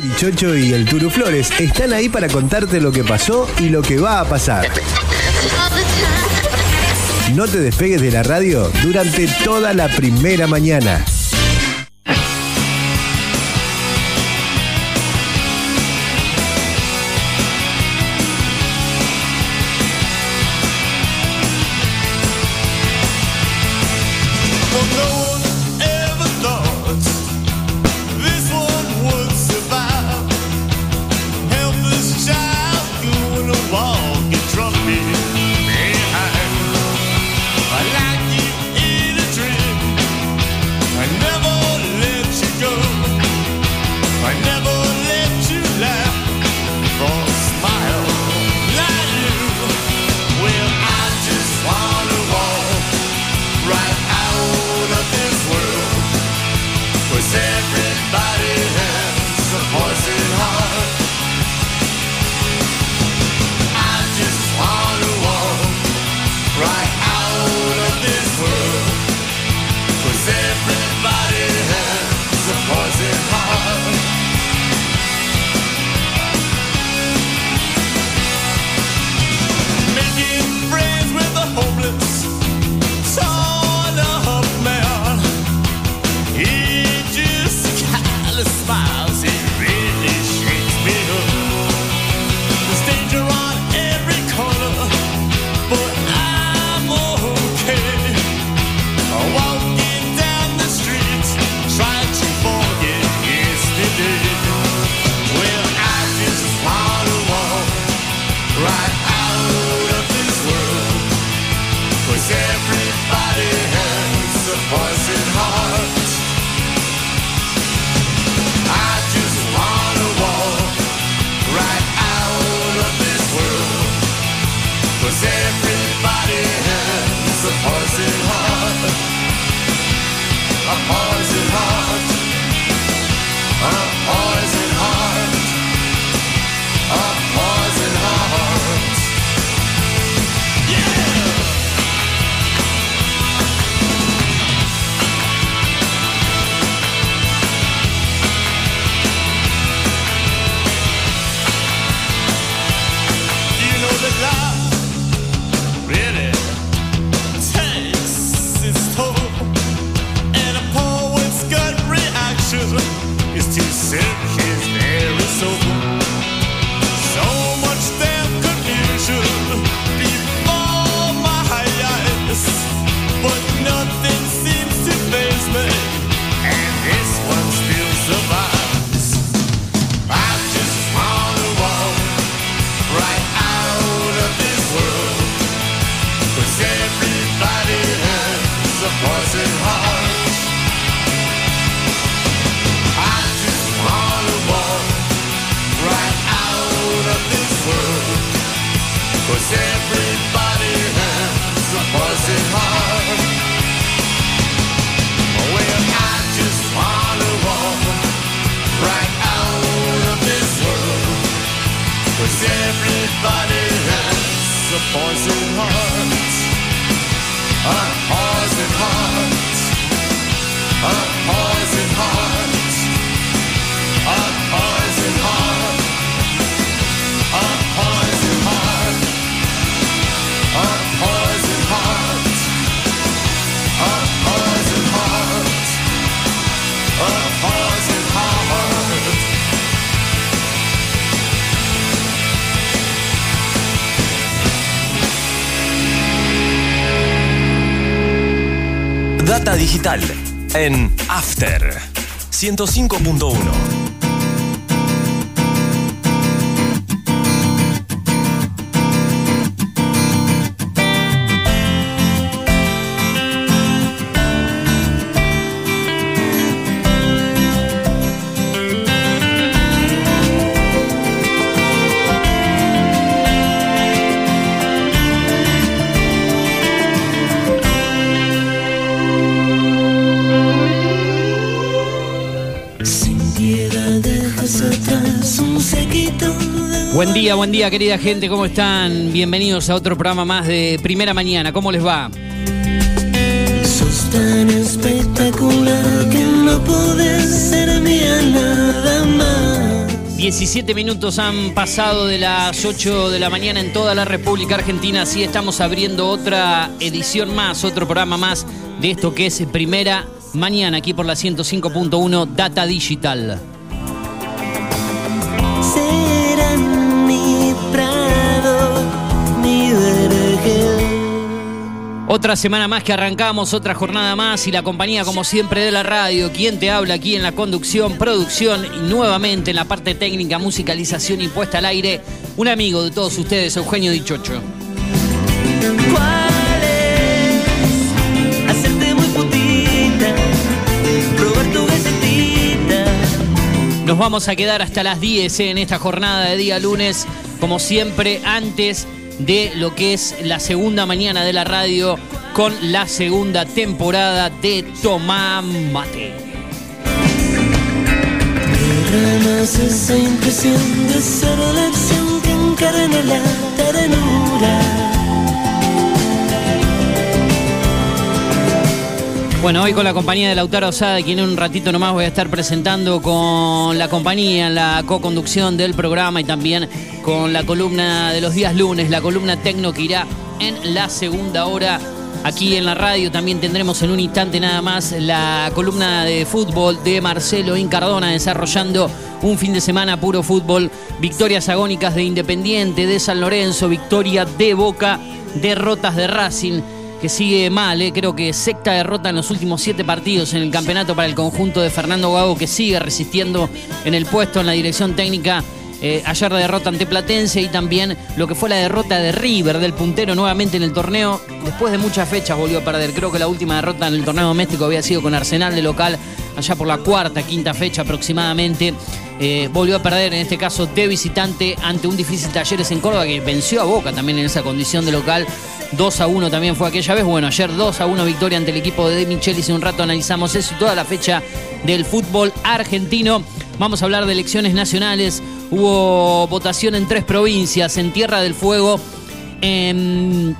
Dichocho y el Turu Flores están ahí para contarte lo que pasó y lo que va a pasar. No te despegues de la radio durante toda la primera mañana. poison hearts. digital en After 105.1. buen día querida gente, ¿cómo están? Bienvenidos a otro programa más de Primera Mañana, ¿cómo les va? Sos tan espectacular que no nada más. 17 minutos han pasado de las 8 de la mañana en toda la República Argentina, así estamos abriendo otra edición más, otro programa más de esto que es Primera Mañana, aquí por la 105.1 Data Digital. Otra semana más que arrancamos, otra jornada más y la compañía como siempre de la radio, quien te habla aquí en la conducción, producción y nuevamente en la parte técnica, musicalización y puesta al aire, un amigo de todos ustedes, Eugenio Dichocho. Nos vamos a quedar hasta las 10 en esta jornada de día lunes, como siempre, antes de lo que es la segunda mañana de la radio con la segunda temporada de Tomá Mate. Bueno, hoy con la compañía de Lautaro Osada, quien en un ratito nomás voy a estar presentando con la compañía la co-conducción del programa y también con la columna de los días lunes, la columna tecno que irá en la segunda hora. Aquí en la radio también tendremos en un instante nada más la columna de fútbol de Marcelo Incardona desarrollando un fin de semana puro fútbol, victorias agónicas de Independiente, de San Lorenzo, victoria de Boca, derrotas de Racing que sigue mal, eh. creo que secta derrota en los últimos siete partidos en el campeonato para el conjunto de Fernando Gago, que sigue resistiendo en el puesto en la dirección técnica. Eh, ayer la derrota ante Platense y también lo que fue la derrota de River del puntero nuevamente en el torneo. Después de muchas fechas volvió a perder. Creo que la última derrota en el torneo doméstico había sido con Arsenal de local, allá por la cuarta, quinta fecha aproximadamente. Eh, volvió a perder, en este caso de visitante, ante un difícil Talleres en Córdoba que venció a Boca también en esa condición de local. 2 a 1 también fue aquella vez. Bueno, ayer 2 a 1 victoria ante el equipo de De Michelis. Un rato analizamos eso y toda la fecha del fútbol argentino. Vamos a hablar de elecciones nacionales. Hubo votación en tres provincias, en Tierra del Fuego, en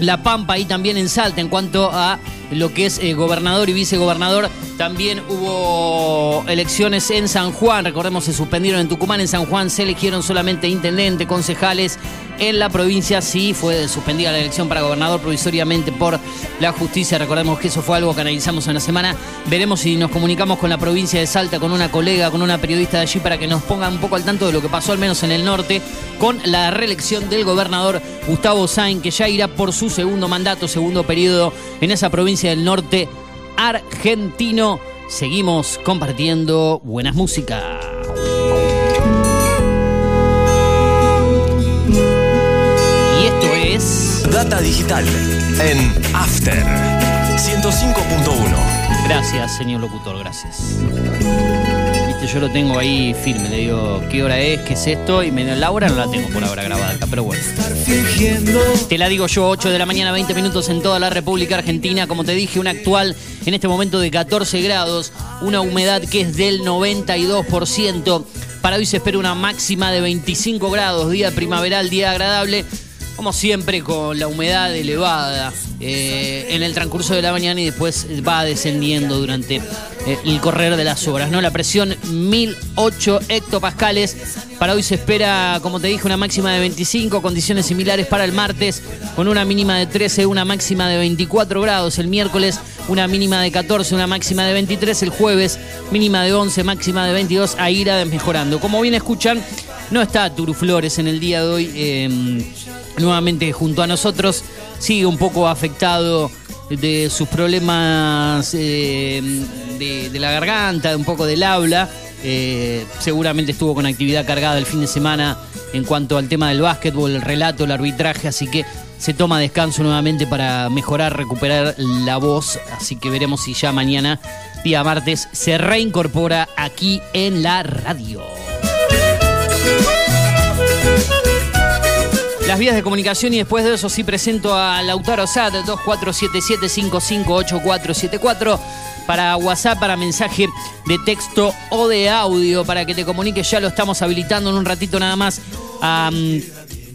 La Pampa y también en Salta en cuanto a lo que es eh, gobernador y vicegobernador. También hubo elecciones en San Juan, recordemos se suspendieron en Tucumán, en San Juan se eligieron solamente intendente, concejales. En la provincia sí fue suspendida la elección para gobernador provisoriamente por la justicia. Recordemos que eso fue algo que analizamos en la semana. Veremos si nos comunicamos con la provincia de Salta, con una colega, con una periodista de allí para que nos ponga un poco al tanto de lo que pasó al menos en el norte con la reelección del gobernador Gustavo Sain, que ya irá por su segundo mandato, segundo periodo en esa provincia del norte argentino. Seguimos compartiendo buenas músicas. Y esto es. Data digital en After 105.1. Gracias, señor locutor, gracias. Viste, yo lo tengo ahí firme, le digo, ¿qué hora es? ¿Qué es esto? Y me la hora no la tengo por ahora grabada acá, pero bueno. Te la digo yo, 8 de la mañana, 20 minutos en toda la República Argentina. Como te dije, una actual en este momento de 14 grados, una humedad que es del 92%. Para hoy se espera una máxima de 25 grados, día primaveral, día agradable. Como siempre, con la humedad elevada eh, en el transcurso de la mañana y después va descendiendo durante eh, el correr de las horas. ¿no? La presión 1008 hectopascales. Para hoy se espera, como te dije, una máxima de 25, condiciones similares para el martes, con una mínima de 13, una máxima de 24 grados. El miércoles, una mínima de 14, una máxima de 23. El jueves, mínima de 11, máxima de 22. A irá mejorando. Como bien escuchan, no está Turu Flores en el día de hoy eh, nuevamente junto a nosotros. Sigue un poco afectado de sus problemas eh, de, de la garganta, un poco del habla. Eh, seguramente estuvo con actividad cargada el fin de semana en cuanto al tema del básquetbol, el relato, el arbitraje, así que se toma descanso nuevamente para mejorar, recuperar la voz, así que veremos si ya mañana, día martes, se reincorpora aquí en la radio. Las vías de comunicación y después de eso sí presento a Lautaro Sad 2477-558474 para WhatsApp, para mensaje de texto o de audio para que te comuniques. Ya lo estamos habilitando en un ratito nada más.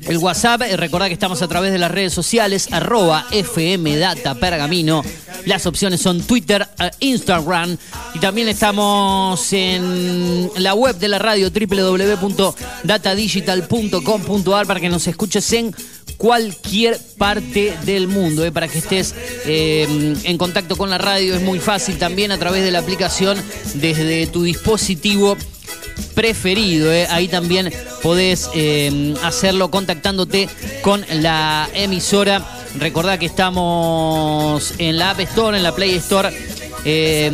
El WhatsApp, eh, recordá que estamos a través de las redes sociales, arroba FM Data Pergamino, Las opciones son Twitter, eh, Instagram y también estamos en la web de la radio www.datadigital.com.ar para que nos escuches en cualquier parte del mundo. eh, para que estés eh, en contacto con la radio es muy fácil también a través de la aplicación desde tu dispositivo preferido. eh. Ahí también podés eh, hacerlo contactándote con la emisora. Recordá que estamos en la App Store, en la Play Store. eh,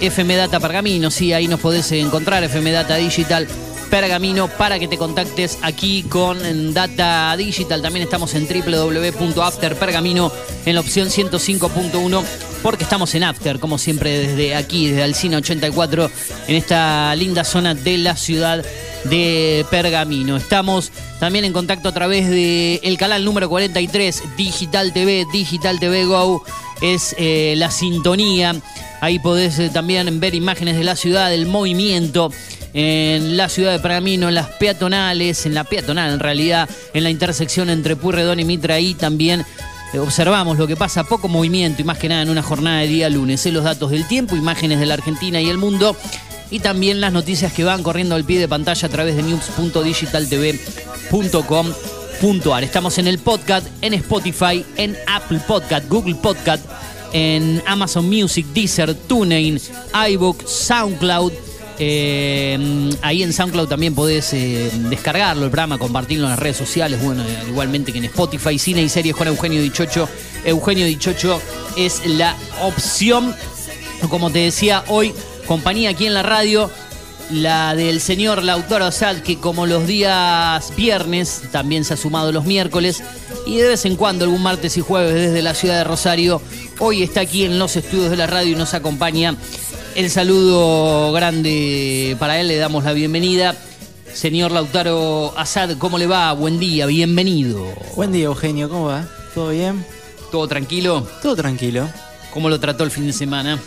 FM Data Pergamino, sí, ahí nos podés encontrar, FM Data Digital Pergamino, para que te contactes aquí con Data Digital. También estamos en www.afterpergamino en la opción 105.1 porque estamos en After, como siempre desde aquí, desde Alcina 84, en esta linda zona de la ciudad de Pergamino. Estamos también en contacto a través del el canal número 43, Digital TV, Digital TV Go, es eh, la sintonía. Ahí podés eh, también ver imágenes de la ciudad, del movimiento en la ciudad de Pergamino, en las peatonales, en la peatonal en realidad, en la intersección entre Purredón y Mitra y también observamos lo que pasa, poco movimiento y más que nada en una jornada de día lunes. Eh, los datos del tiempo, imágenes de la Argentina y el mundo y también las noticias que van corriendo al pie de pantalla a través de news.digitaltv.com.ar. Estamos en el podcast, en Spotify, en Apple Podcast, Google Podcast, en Amazon Music, Deezer, TuneIn, iBook, SoundCloud. Eh, ahí en SoundCloud también podés eh, descargarlo, el programa, compartirlo en las redes sociales, bueno, igualmente que en Spotify, Cine y Series con Eugenio Dichocho. Eugenio Dichocho es la opción. Como te decía, hoy compañía aquí en la radio, la del señor Lautaro Asad, que como los días viernes, también se ha sumado los miércoles, y de vez en cuando, algún martes y jueves desde la ciudad de Rosario, hoy está aquí en los estudios de la radio y nos acompaña. El saludo grande para él, le damos la bienvenida. Señor Lautaro Asad, ¿cómo le va? Buen día, bienvenido. Buen día, Eugenio, ¿cómo va? ¿Todo bien? ¿Todo tranquilo? Todo tranquilo. ¿Cómo lo trató el fin de semana?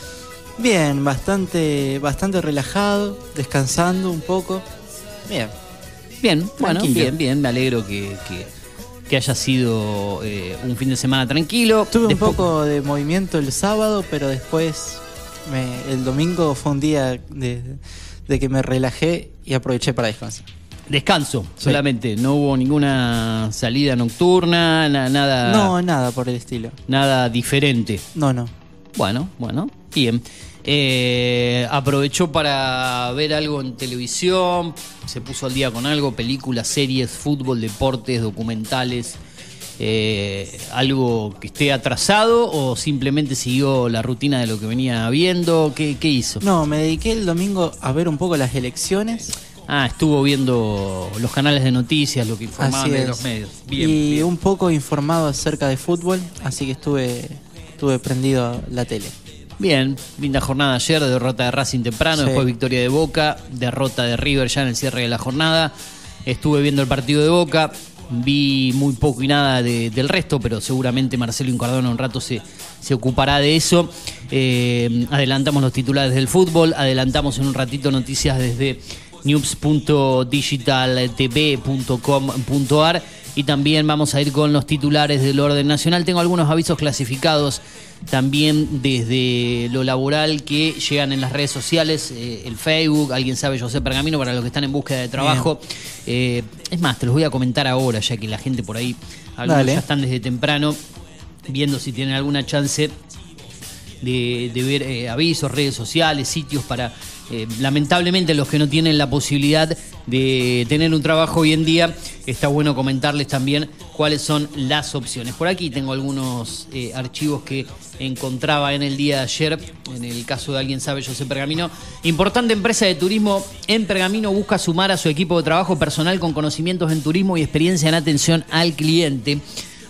Bien, bastante, bastante relajado, descansando un poco. Bien. Bien, bueno, bien, bien, me alegro que, que- que haya sido eh, un fin de semana tranquilo. Tuve un poco de movimiento el sábado, pero después me- el domingo fue un día de, de que me relajé y aproveché para descansar. Descanso, Sí. solamente. No hubo ninguna salida nocturna, na- nada, No, nada por el estilo. nada diferente. No, no. Bueno, bueno, bien. Eh, aprovechó para ver algo en televisión, se puso al día con algo, películas, series, fútbol, deportes, documentales. Eh, algo que esté atrasado o simplemente siguió la rutina de lo que venía viendo? ¿Qué, qué hizo? No, me dediqué el domingo a ver un poco las elecciones. Ah, estuvo viendo los canales de noticias, lo que informaban de los medios. Bien, y bien. un poco informado acerca de fútbol, así que estuve, estuve prendido a la tele. Bien, linda jornada ayer, derrota de Racing temprano, Sí. después victoria de Boca, derrota de River ya en el cierre de la jornada. Estuve viendo el partido de Boca, vi muy poco y nada de- del resto, pero seguramente Marcelo Incardona un rato se, se ocupará de eso. Eh, adelantamos los titulares del fútbol, adelantamos en un ratito noticias desde news.digitaltv.com.ar y también vamos a ir con los titulares del orden nacional. Tengo algunos avisos clasificados también desde lo laboral que llegan en las redes sociales, eh, el Facebook, alguien sabe José Pergamino para los que están en búsqueda de trabajo. Eh, es más, te los voy a comentar ahora, ya que la gente por ahí, algunos Dale. ya están desde temprano viendo si tienen alguna chance de, ver eh, avisos, redes sociales, sitios para, eh, lamentablemente los que no tienen la posibilidad de tener un trabajo hoy en día, está bueno comentarles también cuáles son las opciones. Por aquí tengo algunos eh, archivos que encontraba en el día de ayer, en el caso de alguien sabe, José Pergamino. Importante empresa de turismo en Pergamino busca sumar a su equipo de trabajo personal con conocimientos en turismo y experiencia en atención al cliente.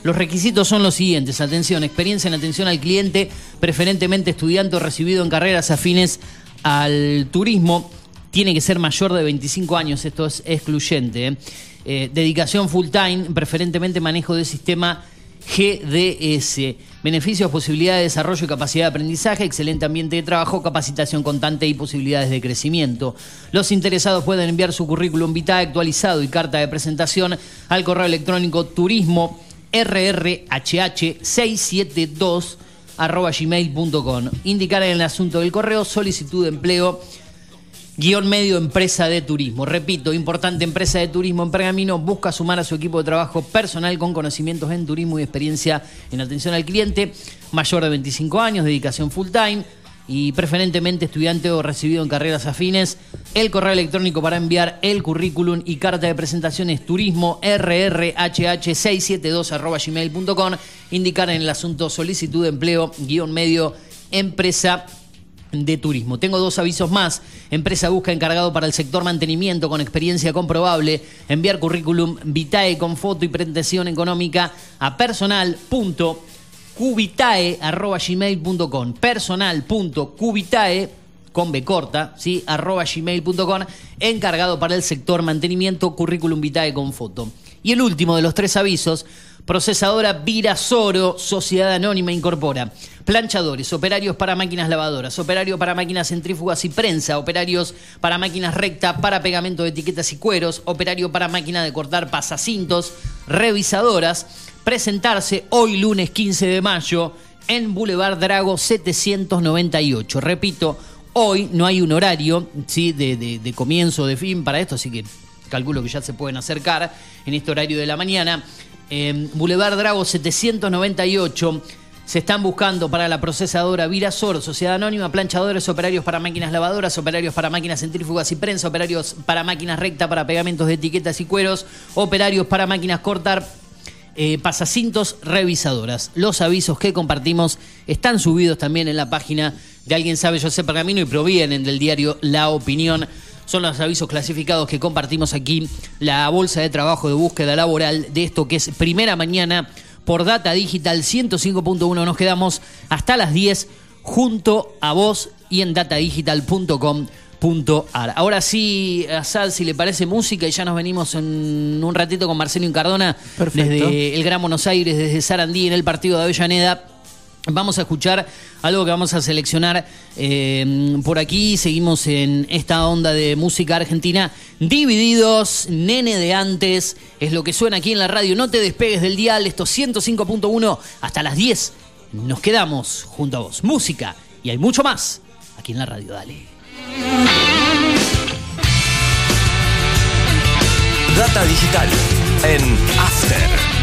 Los requisitos son los siguientes. Atención, experiencia en atención al cliente, preferentemente estudiante o recibido en carreras afines al turismo. Tiene que ser mayor de 25 años, esto es excluyente. ¿eh? Eh, dedicación full time, preferentemente manejo de sistema GDS. Beneficios, posibilidad de desarrollo y capacidad de aprendizaje, excelente ambiente de trabajo, capacitación constante y posibilidades de crecimiento. Los interesados pueden enviar su currículum vitae actualizado y carta de presentación al correo electrónico turismo rrhh672 arroba gmail.com. Indicar en el asunto del correo solicitud de empleo guion medio empresa de turismo. Repito, importante empresa de turismo en Pergamino busca sumar a su equipo de trabajo personal con conocimientos en turismo y experiencia en atención al cliente, mayor de 25 años, dedicación full time y preferentemente estudiante o recibido en carreras afines. El correo electrónico para enviar el currículum y carta de presentación es turismo rrhh672 arroba gmail.com. Indicar en el asunto solicitud de empleo guion medio empresa de turismo. Tengo dos avisos más. Empresa busca encargado para el sector mantenimiento con experiencia comprobable. Enviar currículum vitae con foto y presentación económica a personal.cubitae.gmail.com personal.cubitae con B corta, ¿sí? arroba gmail.com encargado para el sector mantenimiento currículum vitae con foto. Y el último de los tres avisos, procesadora Virasoro, Sociedad Anónima Incorpora. Planchadores, operarios para máquinas lavadoras, operarios para máquinas centrífugas y prensa, operarios para máquinas recta, para pegamento de etiquetas y cueros, operario para máquina de cortar pasacintos, revisadoras. Presentarse hoy lunes 15 de mayo en Boulevard Drago 798. Repito, hoy no hay un horario ¿sí? de, de- de comienzo, de fin para esto, así que calculo que ya se pueden acercar en este horario de la mañana. En Boulevard Drago 798 se están buscando para la procesadora Virasor, Sociedad Anónima, planchadores, operarios para máquinas lavadoras, operarios para máquinas centrífugas y prensa, operarios para máquinas recta, para pegamentos de etiquetas y cueros, operarios para máquinas cortar, eh, pasacintos, revisadoras. Los avisos que compartimos están subidos también en la página de Alguien Sabe Yo Sé Pergamino y provienen del diario La Opinión. Son los avisos clasificados que compartimos aquí, la bolsa de trabajo de búsqueda laboral de esto que es primera mañana por Data Digital 105.1. Nos quedamos hasta las 10 junto a vos y en Ahora sí, Asad, si le parece música, y ya nos venimos en un ratito con Marcelo Incardona Perfecto. desde el Gran Buenos Aires, desde Sarandí, en el partido de Avellaneda. Vamos a escuchar algo que vamos a seleccionar eh, por aquí. Seguimos en esta onda de música argentina. Divididos, nene de antes, es lo que suena aquí en la radio. No te despegues del dial, esto 105.1 hasta las 10. Nos quedamos junto a vos. Música y hay mucho más aquí en la radio. Dale. Data digital en After.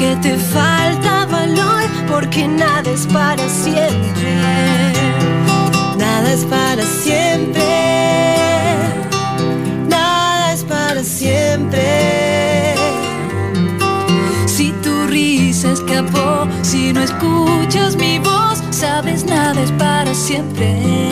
Que te falta valor, porque nada es para siempre. Nada es para siempre. Nada es para siempre. Si tu risa escapó, si no escuchas mi voz, sabes nada es para siempre.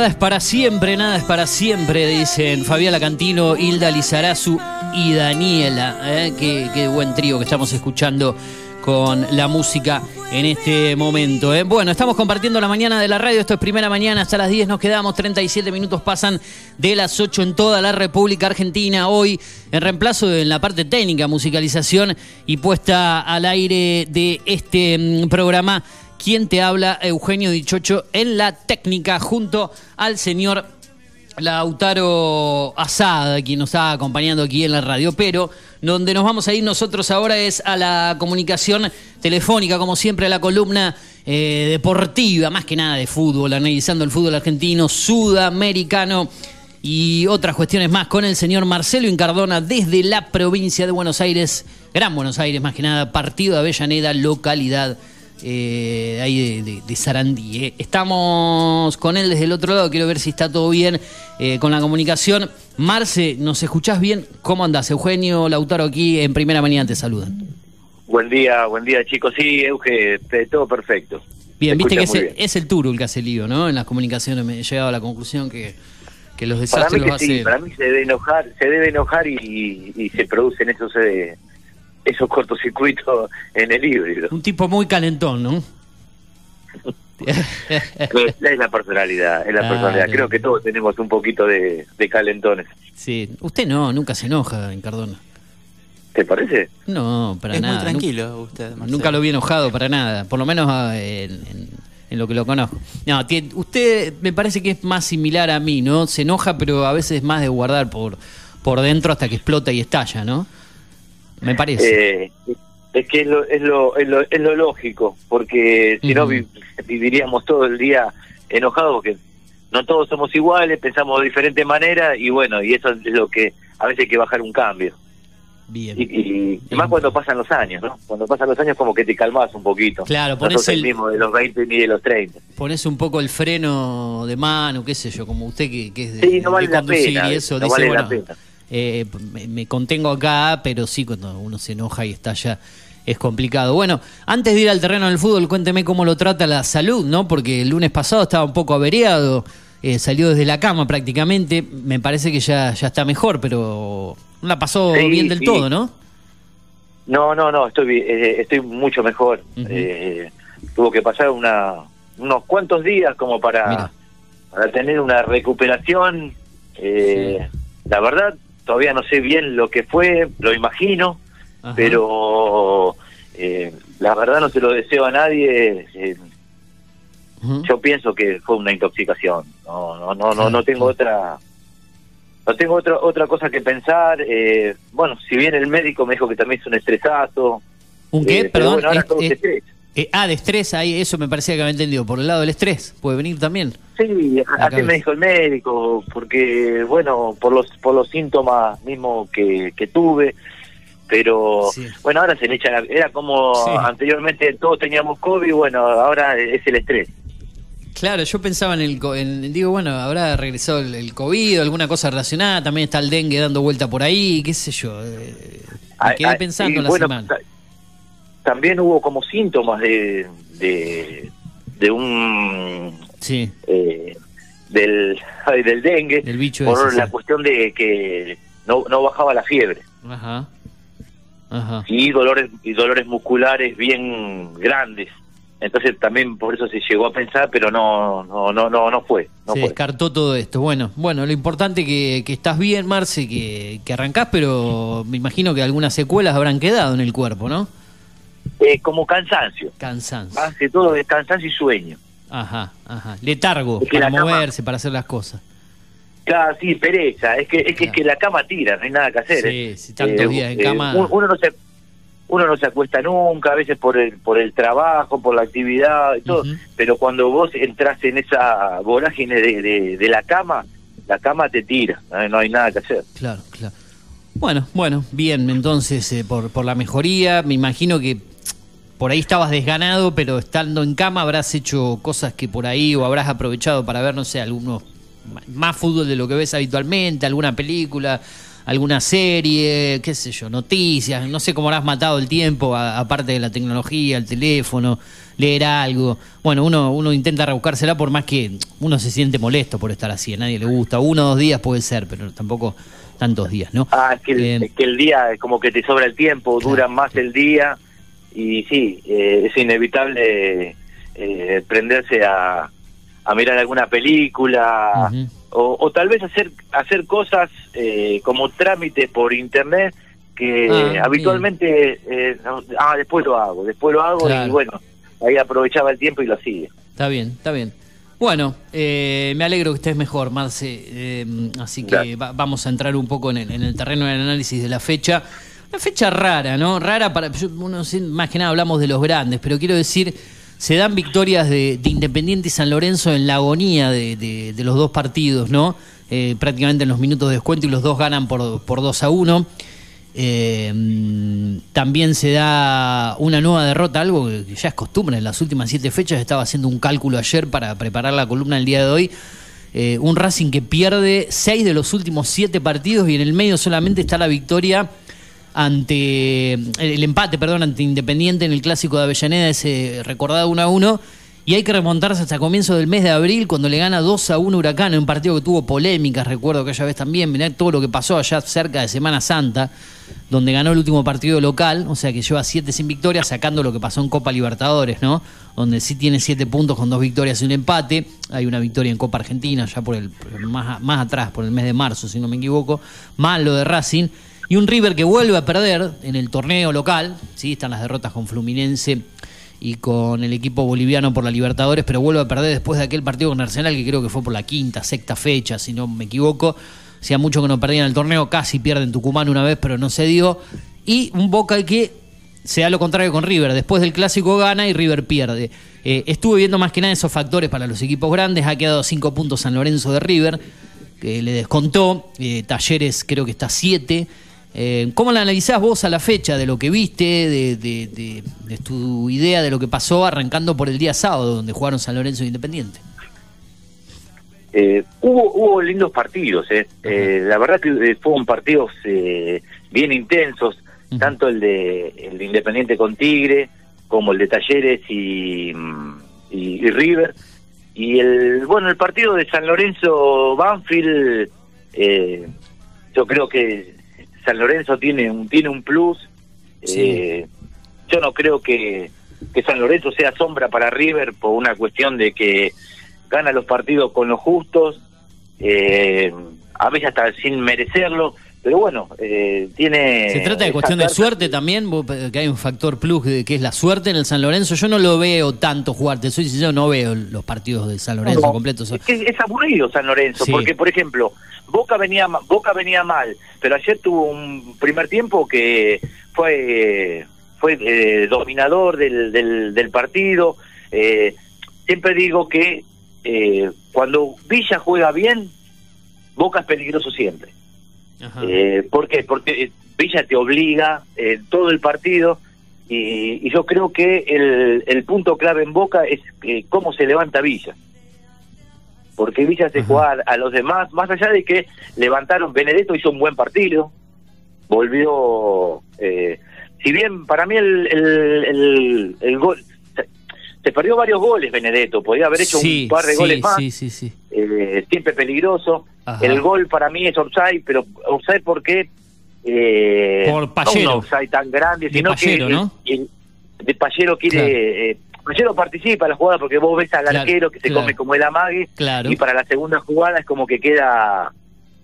Nada es para siempre, nada es para siempre, dicen Fabiola Cantino, Hilda Lizarazu y Daniela. ¿eh? Qué, buen trío que estamos escuchando con la música en este momento. ¿eh? Bueno, estamos compartiendo la mañana de la radio. Esto es primera mañana, hasta las 10 nos quedamos. 37 minutos pasan de las 8 en toda la República Argentina. Hoy, en reemplazo de la parte técnica, musicalización y puesta al aire de este mm, programa. ¿Quién te habla? Eugenio Dichocho en la técnica junto al señor Lautaro Asada, quien nos está acompañando aquí en la radio, pero donde nos vamos a ir nosotros ahora es a la comunicación telefónica, como siempre, a la columna eh, deportiva, más que nada de fútbol, analizando el fútbol argentino, sudamericano y otras cuestiones más con el señor Marcelo Incardona desde la provincia de Buenos Aires, Gran Buenos Aires, más que nada, partido de Avellaneda, localidad eh, ahí de, de- de Sarandí. eh. Estamos con él desde el otro lado, quiero ver si está todo bien eh, con la comunicación. Marce, ¿nos escuchás bien? ¿Cómo andás? Eugenio Lautaro aquí en Primera Mañana te saludan. Buen día, buen día chicos. Sí, Euge, todo perfecto. Bien, viste que es, el- bien. es el Turo el que hace lío, ¿no? En las comunicaciones me he llegado a la conclusión que, que los Para desastres mí los sí, hace... para mí se debe enojar, se debe enojar y, y se producen esos eh, esos cortocircuitos en el híbrido. Un tipo muy calentón, ¿no? Es, es la personalidad, es la Claro. personalidad. Creo que todos tenemos un poquito de, de calentones. Sí, usted no, nunca se enoja en Cardona. ¿Te parece? No, para es nada. muy tranquilo usted, Marcelo. Nunca lo vi enojado para nada, por lo menos ah, en, en- en lo que lo conozco. No, usted me parece que es más similar a mí, ¿no? Se enoja, pero a veces es más de guardar por, por dentro hasta que explota y estalla, ¿no? Me parece. Eh, es que es lo, es lo, es lo, es lo lógico, porque si no Ujú. vi- viviríamos todo el día enojados, porque no todos somos iguales, pensamos de diferente manera, y bueno, y eso es lo que a veces hay que bajar un cambio. Bien. Y, y- y más cuando pasan los años, ¿no? Cuando pasan los años como que te calmas un poquito. Claro, no pones sos el el- mismo de los 20 ni de los 30. Pones un poco el freno de mano, qué sé yo, como usted que, que es de, Sí, no vale la pena, y eso, no dice, vale la bueno, pena. Eh, me, me contengo acá, pero sí, cuando uno se enoja y estalla es complicado. Bueno, antes de ir al terreno del fútbol, cuénteme cómo lo trata la salud, ¿no? Porque el lunes pasado estaba un poco averiado, eh, salió desde la cama prácticamente, me parece que ya, ya está mejor, pero no la pasó Sí, bien del sí. todo, ¿no? No, no, no, estoy, bi- eh, estoy mucho mejor. Eh, tuvo que pasar una, unos cuantos días como para, para tener una recuperación. Eh, La verdad, todavía no sé bien lo que fue, lo imagino, Ajá. pero eh, la verdad no se lo deseo a nadie. eh, yo pienso que fue una intoxicación. No, no, no, no, no tengo otra. No tengo otra otra cosa que pensar. eh, bueno, si bien el médico me dijo que también es un estresazo. ¿Un qué? eh, Perdón. bueno, ahora es- todo es- se estrés. Eh, ah, de estrés, ahí eso me parecía que había entendido. Por el lado del estrés, puede venir también. Sí, así me dijo el médico, porque bueno, por los por los síntomas mismos que, que tuve, pero Sí. bueno, ahora se le echa la, era como Sí. anteriormente todos teníamos COVID, bueno, ahora es el estrés. Claro, yo pensaba en el. En, digo, bueno, habrá regresado el, el COVID, alguna cosa relacionada. También está el dengue dando vuelta por ahí, qué sé yo. eh, me quedé pensando y en la bueno, semana. Ta- También hubo como síntomas de de, de un Sí, eh, del ay, del dengue bicho por ese, la sí. cuestión de que no no bajaba la fiebre. ajá. Ajá. y dolores y dolores musculares bien grandes entonces también por eso se llegó a pensar pero no no no no no fue no Se fue descartó todo esto. Bueno, bueno, lo importante que, que estás bien, Marce, que, que arrancás, pero me imagino que algunas secuelas habrán quedado en el cuerpo, ¿no? Eh, como cansancio Cansancio. hace todo de cansancio y sueño Ajá, ajá. Letargo Es que para cama- moverse, para hacer las cosas. claro sí pereza es que es que, es que la cama tira no hay nada que hacer Sí, ¿eh? si tantos días en cama- un- uno no se uno no se acuesta nunca a veces por el por el trabajo por la actividad y todo pero cuando vos entras en esa vorágine de, de, de la cama la cama te tira no hay- no hay nada que hacer Claro, claro. Bueno, bueno, bien, entonces eh, por, por la mejoría, me imagino que por ahí estabas desganado, pero estando en cama habrás hecho cosas que por ahí o habrás aprovechado para ver, no sé, algunos más fútbol de lo que ves habitualmente, alguna película, alguna serie, qué sé yo, noticias, no sé cómo habrás matado el tiempo, aparte de la tecnología, el teléfono, leer algo. Bueno, uno, uno intenta rebuscársela por más que uno se siente molesto por estar así, a nadie le gusta. Uno o dos días puede ser, pero tampoco tantos días, ¿no? Ah, es que, el, Eh, es que el día es como que te sobra el tiempo, dura más el día y sí, eh, es inevitable eh, prenderse a, a mirar alguna película o, o tal vez hacer hacer cosas eh, como trámite por internet que Ah, habitualmente eh, no- ah después lo hago, después lo hago Claro. y bueno, ahí aprovechaba el tiempo y lo hacía. Está bien, está bien. Bueno, eh, me alegro que estés mejor, Marce. eh, así que va- vamos a entrar un poco en el, en el terreno del análisis de la fecha. Una fecha rara, ¿no? Rara para. uno, más que nada hablamos de los grandes, pero quiero decir, se dan victorias de, de Independiente y San Lorenzo en la agonía de, los dos partidos, ¿no? Eh, prácticamente en los minutos de descuento y los dos ganan por, por 2 a 1. Eh, mm, también se da una nueva derrota, algo que ya es costumbre en las últimas siete fechas. Estaba haciendo un cálculo ayer para preparar la columna el día de hoy. Eh, un Racing que pierde seis de los últimos siete partidos y en el medio solamente está la victoria ante el empate, perdón, ante Independiente en el clásico de Avellaneda, ese recordado 1 a 1. Y hay que remontarse hasta comienzo del mes de abril cuando le gana 2 a 1 Huracán en un partido que tuvo polémicas, recuerdo aquella vez también, mirá todo lo que pasó allá cerca de Semana Santa, donde ganó el último partido local, o sea que lleva 7 sin victoria, sacando lo que pasó en Copa Libertadores, ¿no? Donde sí tiene 7 puntos con dos victorias y un empate. Hay una victoria en Copa Argentina, ya por el más, más atrás, por el mes de marzo, si no me equivoco. Más lo de Racing. Y un River que vuelve a perder en el torneo local, sí, están las derrotas con Fluminense y con el equipo boliviano por la Libertadores, pero vuelve a perder después de aquel partido con Arsenal, que creo que fue por la quinta, sexta fecha, si no me equivoco. Hacía mucho que no perdían el torneo, casi pierden Tucumán una vez, pero no se dio. Y un Boca que se da lo contrario con River. Después del clásico gana y River pierde. Eh, estuve viendo más que nada esos factores para los equipos grandes. Ha quedado cinco puntos San Lorenzo de River, que le descontó. Eh, Talleres creo que está siete. Eh, ¿Cómo la analizás vos a la fecha de lo que viste, de, de- de- de tu idea de lo que pasó arrancando por el día sábado, donde jugaron San Lorenzo e Independiente? Eh, hubo, hubo lindos partidos, eh. Eh, la verdad que eh, fueron partidos eh, bien intensos, tanto el de, el de Independiente con Tigre, como el de Talleres y, mm, y, y River. Y el bueno el partido de San Lorenzo Banfield, eh, yo creo que San Lorenzo tiene un tiene un plus. Sí. Eh, yo no creo que, que San Lorenzo sea sombra para River por una cuestión de que gana los partidos con los justos, eh, a veces hasta sin merecerlo, pero bueno, eh, tiene... ¿Se trata de cuestión de suerte también? Eh, Que hay un factor plus que es la suerte en el San Lorenzo. Yo no lo veo tanto jugar, te soy sincero, no veo los partidos de San Lorenzo No, completos. Es, que es aburrido San Lorenzo, Sí. porque por ejemplo, Boca venía Boca venía mal, pero ayer tuvo un primer tiempo que fue fue eh, dominador del, del, del partido. Eh, siempre digo que eh, cuando Villa juega bien, Boca es peligroso siempre. Eh, ¿Por qué? Porque eh, Villa te obliga todo el partido y, y yo creo que el, el punto clave en Boca es eh, cómo se levanta Villa. Porque Villa hace jugar a los demás, más allá de que levantaron, Benedetto hizo un buen partido, volvió, eh, si bien para mí el, el, el, el gol, se, se perdió varios goles Benedetto, podía haber hecho sí, un par de sí, goles más, Sí, sí, sí. eh, siempre peligroso. Ajá. El gol para mí es offside, pero offside porque eh, Por Pallero. no un offside tan grande, De sino Pallero, que ¿no? de Pallero quiere Claro. Pallero participa en la jugada porque vos ves al Claro, arquero que se claro. come como el amague Claro. y para la segunda jugada es como que queda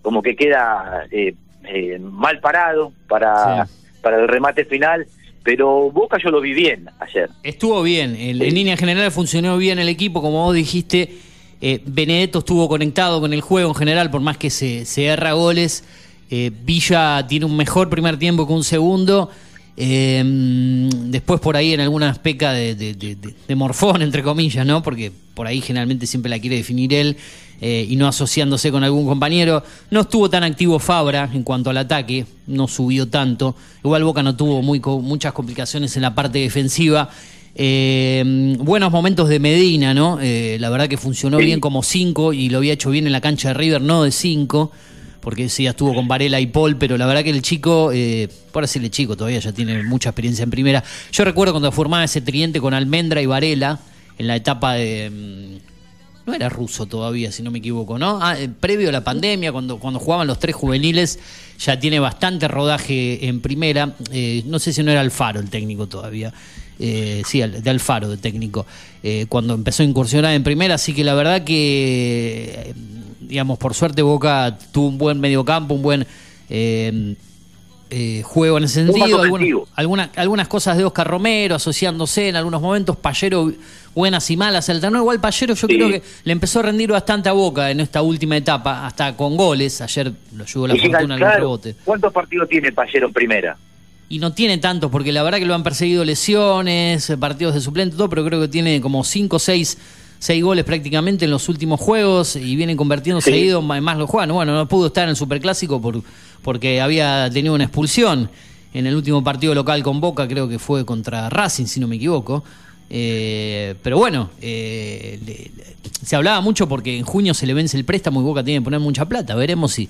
como que queda eh, eh, mal parado para Sí. para el remate final, pero Boca yo lo vi bien ayer. Estuvo bien, en, en línea general funcionó bien el equipo, como vos dijiste. eh, Benedetto estuvo conectado con el juego en general, por más que se, se erra goles. eh, Villa tiene un mejor primer tiempo que un segundo. Eh, después por ahí en algunas pecas de, de- morfón, entre comillas, ¿no? Porque por ahí generalmente siempre la quiere definir él eh, y no asociándose con algún compañero. No estuvo tan activo Fabra en cuanto al ataque, no subió tanto. Igual Boca no tuvo muy, muchas complicaciones en la parte defensiva. Eh, buenos momentos de Medina, ¿no? Eh, la verdad que funcionó bien como 5 y lo había hecho bien en la cancha de River, no de 5, porque sí, estuvo con Varela y Paul, pero la verdad que el chico, eh, por decirle chico, todavía ya tiene mucha experiencia en primera. Yo recuerdo cuando formaba ese triente con Almendra y Varela, en la etapa de... mm, no era ruso todavía, si no me equivoco, ¿no? Ah, eh, previo a la pandemia, cuando, cuando jugaban los tres juveniles, ya tiene bastante rodaje en primera. Eh, no sé si no era Alfaro el técnico todavía. Eh, sí, de Alfaro de técnico. Eh, cuando empezó a incursionar en primera, así que la verdad que, eh, digamos, por suerte Boca tuvo un buen mediocampo, un buen... eh, eh, juego en ese sentido, alguna- ofensivo. alguna- algunas cosas de Oscar Romero asociándose en algunos momentos, Pallero buenas y malas, alternó igual Pallero yo Sí. creo que le empezó a rendir bastante a Boca en esta última etapa, hasta con goles, ayer lo ayudó la Y fortuna el claro, rebote. ¿Cuántos partidos tiene Pallero en primera? Y no tiene tantos, porque la verdad que lo han perseguido lesiones, partidos de suplente, todo, pero creo que tiene como 5 o 6 seis goles prácticamente en los últimos juegos y viene convirtiendo Sí. seguido en más los juegos. Bueno, no pudo estar en el Superclásico por, porque había tenido una expulsión en el último partido local con Boca, creo que fue contra Racing, si no me equivoco. Eh, pero bueno, eh, le- se hablaba mucho porque en junio se le vence el préstamo y Boca tiene que poner mucha plata. Veremos si.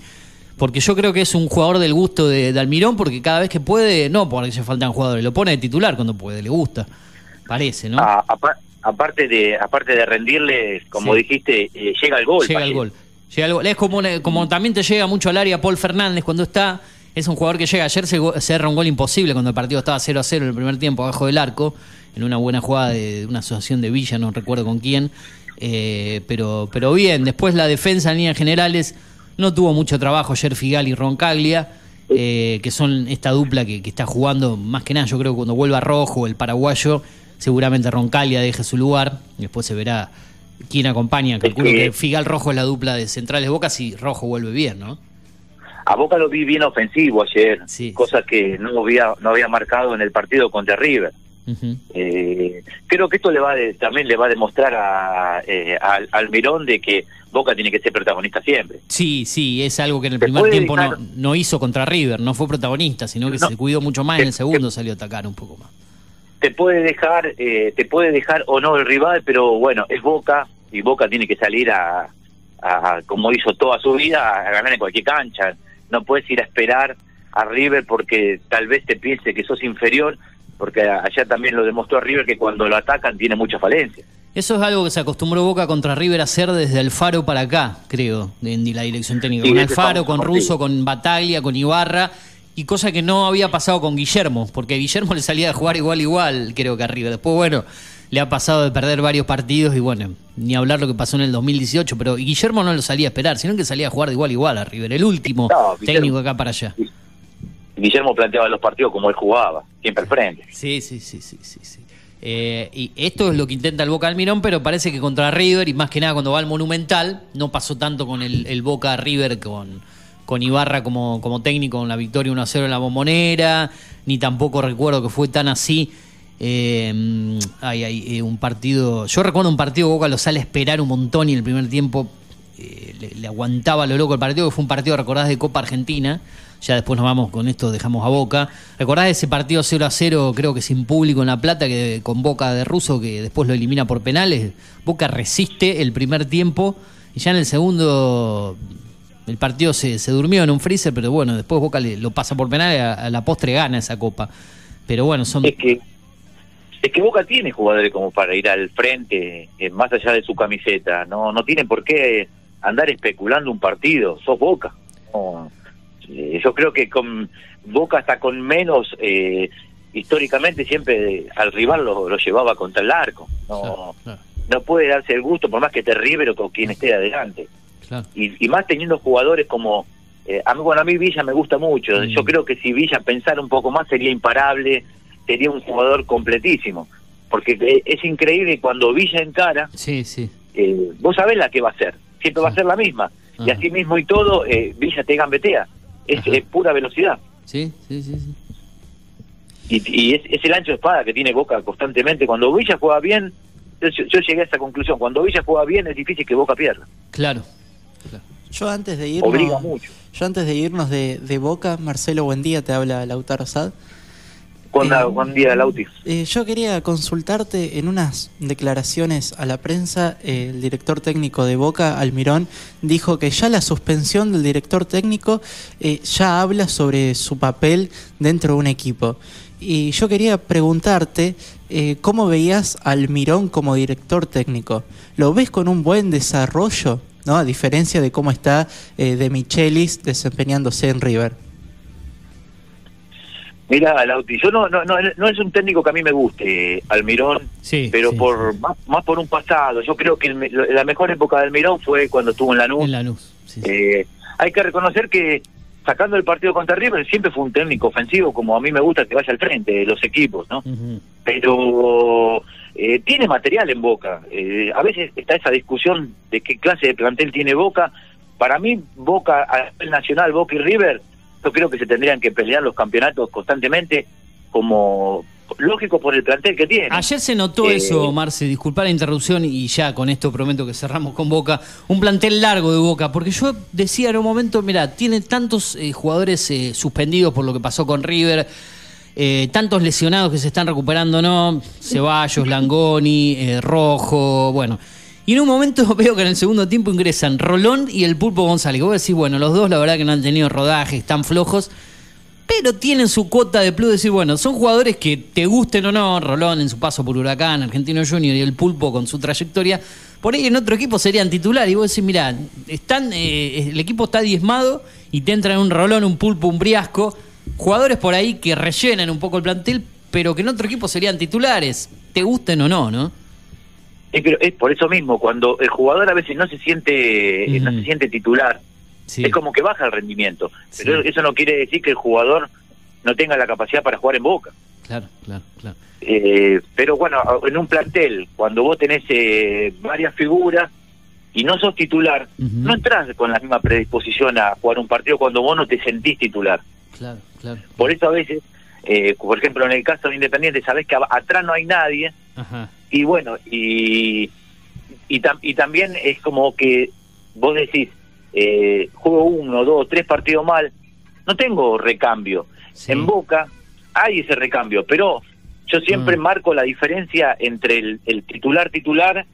Porque yo creo que es un jugador del gusto de, de Almirón, porque cada vez que puede, no porque se faltan jugadores, lo pone de titular cuando puede, le gusta. Parece, ¿no? A- apa- aparte de aparte de rendirle, como Sí. dijiste, eh, llega el gol. Llega el gol. Llega el gol. Es como, una- como también te llega mucho al área Paul Fernández cuando está. Es un jugador que llega. Ayer se, go- se erra un gol imposible cuando el partido estaba 0 a 0 en el primer tiempo abajo del arco. En una buena jugada de, de una asociación de Villa, no recuerdo con quién. Eh, pero, pero bien, después la defensa en líneas generales no tuvo mucho trabajo ayer Figal y Roncaglia. eh, que son esta dupla que, que está jugando más que nada, yo creo que cuando vuelva Rojo, el paraguayo, seguramente Roncaglia deje su lugar, después se verá quién acompaña, calculo que- que Figal Rojo es la dupla de centrales Boca si Rojo vuelve bien, ¿no? A Boca lo vi bien ofensivo ayer, Sí. cosa que no había no había marcado en el partido contra River. Eh, creo que esto le va de- también le va a demostrar a, eh, al, al Mirón de que Boca tiene que ser protagonista siempre. Sí, sí, es algo que en el Se primer tiempo no, dejar- no hizo contra River, no fue protagonista, sino que No. se cuidó mucho más, Que- en el segundo salió a atacar un poco más. Te puede dejar, eh, te puede dejar o no el rival, pero bueno, es Boca y Boca tiene que salir a, a- como hizo toda su vida, a ganar en cualquier cancha. No puedes ir a esperar a River porque tal vez te piense que sos inferior, porque allá también lo demostró a River que cuando lo atacan tiene muchas falencias. Eso es algo que se acostumbró Boca contra River a hacer desde Alfaro para acá, creo, en la dirección técnica. Sí, con Alfaro, con. Russo, con Bataglia, con Ibarra, y cosa que no había pasado con Guillermo, porque a Guillermo le salía a jugar igual igual, creo que a River. Después, bueno, le ha pasado de perder varios partidos y bueno, ni hablar lo que pasó en el 2018, pero Guillermo no lo salía a esperar, sino que salía a jugar de igual igual a River, el último No, técnico acá para allá. Guillermo planteaba los partidos como él jugaba, siempre al frente. Sí, sí, sí, sí, sí. sí. Eh, y esto es lo que intenta el Boca Almirón, pero parece que contra River, y más que nada cuando va al Monumental, no pasó tanto con el, el Boca River con, con Ibarra como, como técnico en la victoria 1 a 0 en la bombonera, ni tampoco recuerdo que fue tan así. Eh, mm, ay, ay, eh, un partido. Yo recuerdo un partido Boca lo sale a esperar un montón y el primer tiempo eh, le, le aguantaba lo loco el partido, que fue un partido, recordás, de Copa Argentina. Ya después nos vamos con esto, dejamos a Boca. ¿Recordás ese partido 0 a 0, creo que sin público en La Plata, que con Boca de Russo, que después lo elimina por penales? Boca resiste el primer tiempo y ya en el segundo el partido se, se durmió en un freezer, pero bueno, después Boca le- lo pasa por penales, a, a la postre gana esa copa. Pero bueno, son... Es que es que Boca tiene jugadores como para ir al frente, eh, más allá de su camiseta. No no tiene por qué andar especulando un partido. Sos Boca. No, eh, yo creo que con Boca hasta con menos, eh, históricamente siempre al rival lo, lo llevaba contra el arco. No, no puede darse el gusto, por más que te River o con quien esté adelante. Claro. y, y más teniendo jugadores como eh, a mí bueno a mí Villa me gusta mucho Mm. yo creo que si Villa pensara un poco más sería imparable sería un jugador completísimo porque eh, es increíble cuando Villa encara Sí, sí. eh, vos sabés la que va a ser siempre va a ser la misma y así mismo y todo eh, Villa te gambetea es, pura velocidad Sí, sí, sí. sí. y, y es, es el ancho de espada que tiene Boca constantemente cuando Villa juega bien yo, yo llegué a esa conclusión cuando Villa juega bien es difícil que Boca pierda Claro. Yo antes de irnos, obliga mucho yo antes de irnos de, de Boca, Marcelo, buen día, te habla Lautaro Sad. Eh, buen día Lauti Eh, yo quería consultarte en unas declaraciones a la prensa, eh, el director técnico de Boca, Almirón, dijo que ya la suspensión del director técnico eh, ya habla sobre su papel dentro de un equipo. Y yo quería preguntarte eh, cómo veías a Almirón como director técnico. ¿Lo ves con un buen desarrollo? ¿No? A diferencia de cómo está eh, de Michelis desempeñándose en River. Mira, Lauti, yo no, no, no, no es un técnico que a mí me guste, Almirón, Sí, pero sí, por sí. Más, más por un pasado. Yo creo que el la mejor época de Almirón fue cuando estuvo en Lanús. En Lanús. Sí, sí. Eh, hay que reconocer que sacando el partido contra River siempre fue un técnico ofensivo, como a mí me gusta que vaya al frente de los equipos, ¿no? Pero eh, tiene material en Boca. Eh, a veces está esa discusión de qué clase de plantel tiene Boca. Para mí, Boca a nivel nacional, Boca y River, yo creo que se tendrían que pelear los campeonatos constantemente como lógico por el plantel que tiene. Ayer se notó Eh, eso, Marce, disculpa la interrupción y ya con esto prometo que cerramos con Boca, un plantel largo de Boca, porque yo decía en un momento, mira, tiene tantos eh, jugadores eh, suspendidos por lo que pasó con River, eh, tantos lesionados que se están recuperando, ¿no? Ceballos, Langoni, eh, Rojo, bueno. Y en un momento veo que en el segundo tiempo ingresan Rolón y el Pulpo González. Vos decís, bueno, los dos la verdad que no han tenido rodaje, están flojos. pero tienen su cuota de plus, decir, bueno, son jugadores que te gusten o no, Rolón en su paso por Huracán, Argentino Junior y el Pulpo con su trayectoria, por ahí en otro equipo serían titular. Y vos decís, mira, están, eh, el equipo está diezmado y te entran un Rolón, un Pulpo, un Briasco, jugadores por ahí que rellenan un poco el plantel, pero que en otro equipo serían titulares, te gusten o no, ¿no? Es, por eso mismo, cuando el jugador a veces no se siente, no se siente titular, Sí. es como que baja el rendimiento. Pero eso no quiere decir que el jugador no tenga la capacidad para jugar en Boca. Claro, claro, claro. Eh, pero bueno, en un plantel, cuando vos tenés eh, varias figuras y no sos titular, no entras con la misma predisposición a jugar un partido cuando vos no te sentís titular. Claro, claro. Por eso a veces, eh, por ejemplo, en el caso de Independiente, sabés que atrás no hay nadie Ajá. y bueno, y, y, tam- y también es como que vos decís, eh, juego uno, dos, tres partidos mal, no tengo recambio. Sí. En Boca hay ese recambio, pero yo siempre Mm. marco la diferencia entre el, el titular titular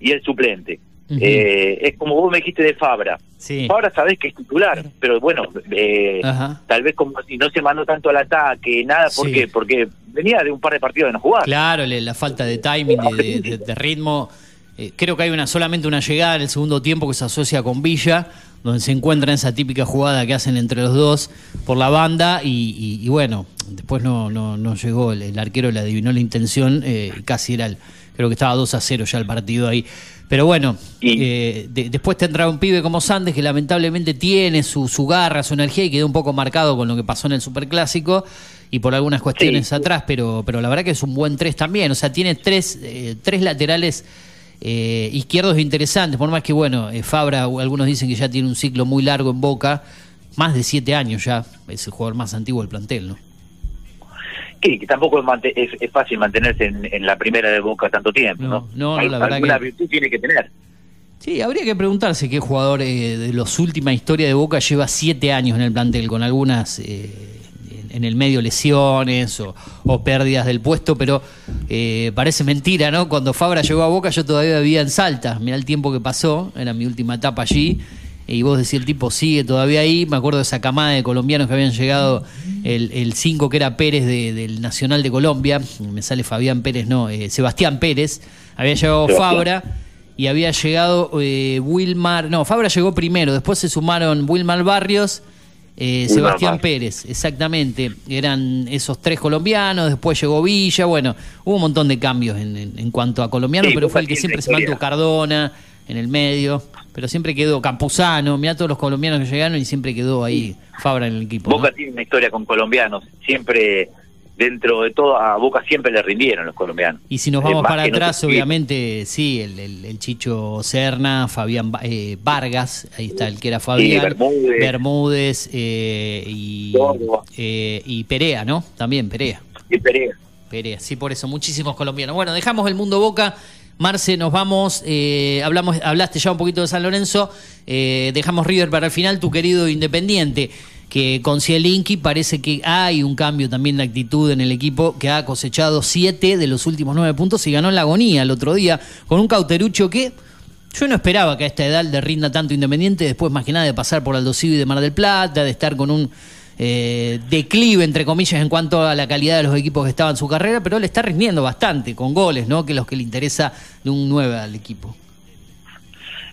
y el suplente. Eh, es como vos me dijiste de Fabra. Sí. Fabra sabés que es titular, pero bueno, eh, tal vez como si no se mandó tanto al ataque, nada, ¿por Sí. qué? Porque venía de un par de partidos de no jugar. Claro, la falta de timing, de, de- de- de ritmo. Eh, creo que hay una solamente una llegada en el segundo tiempo que se asocia con Villa, donde se encuentra esa típica jugada que hacen entre los dos por la banda y, y- y bueno, después no, no, no llegó, el, el arquero le adivinó la intención, eh, y casi era el, creo que estaba 2 a 0 ya el partido ahí. Pero bueno, eh, de- después te entra un pibe como Sandes que lamentablemente tiene su, su garra, su energía y quedó un poco marcado con lo que pasó en el Superclásico y por algunas cuestiones Sí. atrás, pero, pero la verdad que es un buen 3 también. O sea, tiene tres, eh, tres laterales eh, izquierdos interesantes, por más que, bueno, eh, Fabra, algunos dicen que ya tiene un ciclo muy largo en Boca, más de siete años ya, es el jugador más antiguo del plantel, ¿no? Que, que tampoco es, mante- es- es fácil mantenerse en, en la primera de Boca tanto tiempo, No, ¿no? no, no, Al- la verdad que- virtud tiene que tener. Sí, habría que preguntarse qué jugador eh, de los última historia de Boca lleva siete años en el plantel, con algunas eh, en, en el medio lesiones o, o pérdidas del puesto, pero eh, parece mentira, ¿no? Cuando Fabra llegó a Boca yo todavía vivía en Salta, mirá el tiempo que pasó, era mi última etapa allí, y vos decís el tipo sigue todavía ahí, me acuerdo de esa camada de colombianos que habían llegado, el 5 que era Pérez de- del Nacional de Colombia, me sale Fabián Pérez, no, eh, Sebastián Pérez, había llegado Sebastián. Fabra y había llegado eh, Wilmar, no, Fabra llegó primero, después se sumaron Wilmar Barrios, eh, Wilmar Sebastián. Pérez, exactamente, eran esos tres colombianos, después llegó Villa, bueno, hubo un montón de cambios en, en- en cuanto a colombianos, Sí, pero fue el que siempre se mantuvo Cardona en el medio, pero siempre quedó Campuzano, mirá todos los colombianos que llegaron y siempre quedó ahí Fabra en el equipo. ¿no? Boca tiene una historia con colombianos, siempre, dentro de todo, a Boca siempre le rindieron los colombianos. Y si nos Eh, vamos más para no atrás, obviamente, sí, el, el- el Chicho Serna, Fabián eh, Vargas, ahí está el que era Fabián, Bermúdez. Bermúdez, eh, y, eh, y Perea, ¿no? También Perea. Sí, Perea. Perea, sí, por eso, muchísimos colombianos. Bueno, dejamos el mundo Boca. Marce, nos vamos, eh, hablamos, hablaste ya un poquito de San Lorenzo, eh, dejamos River para el final, tu querido Independiente, que con Cielinski parece que hay un cambio también de actitud en el equipo, que ha cosechado siete de los últimos nueve puntos y ganó en la agonía el otro día, con un cauterucho que yo no esperaba que a esta edad le rinda tanto Independiente, después más que nada de pasar por Aldo Civi de Mar del Plata, de estar con un eh, declive, entre comillas, en cuanto a la calidad de los equipos que estaban en su carrera, pero le está rindiendo bastante con goles, ¿no? Que es lo que le interesa de un 9 al equipo.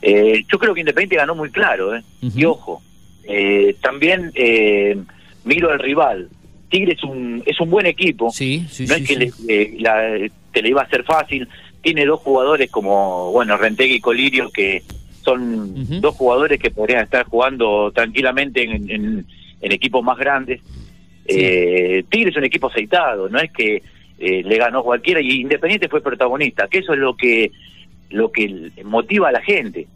Eh, yo creo que Independiente ganó muy claro, ¿eh? Y ojo, eh, también eh, miro al rival. Tigre es un, es un buen equipo. Sí, sí, no sí. es que le- la- te le iba a ser fácil. Tiene dos jugadores como, bueno, Rentegui y Colirio, que son dos jugadores que podrían estar jugando tranquilamente en, en- en equipos más grandes. Sí. Eh, Tigre es un equipo aceitado, no es que eh, le ganó cualquiera y Independiente fue protagonista, que eso es lo que lo que motiva a la gente,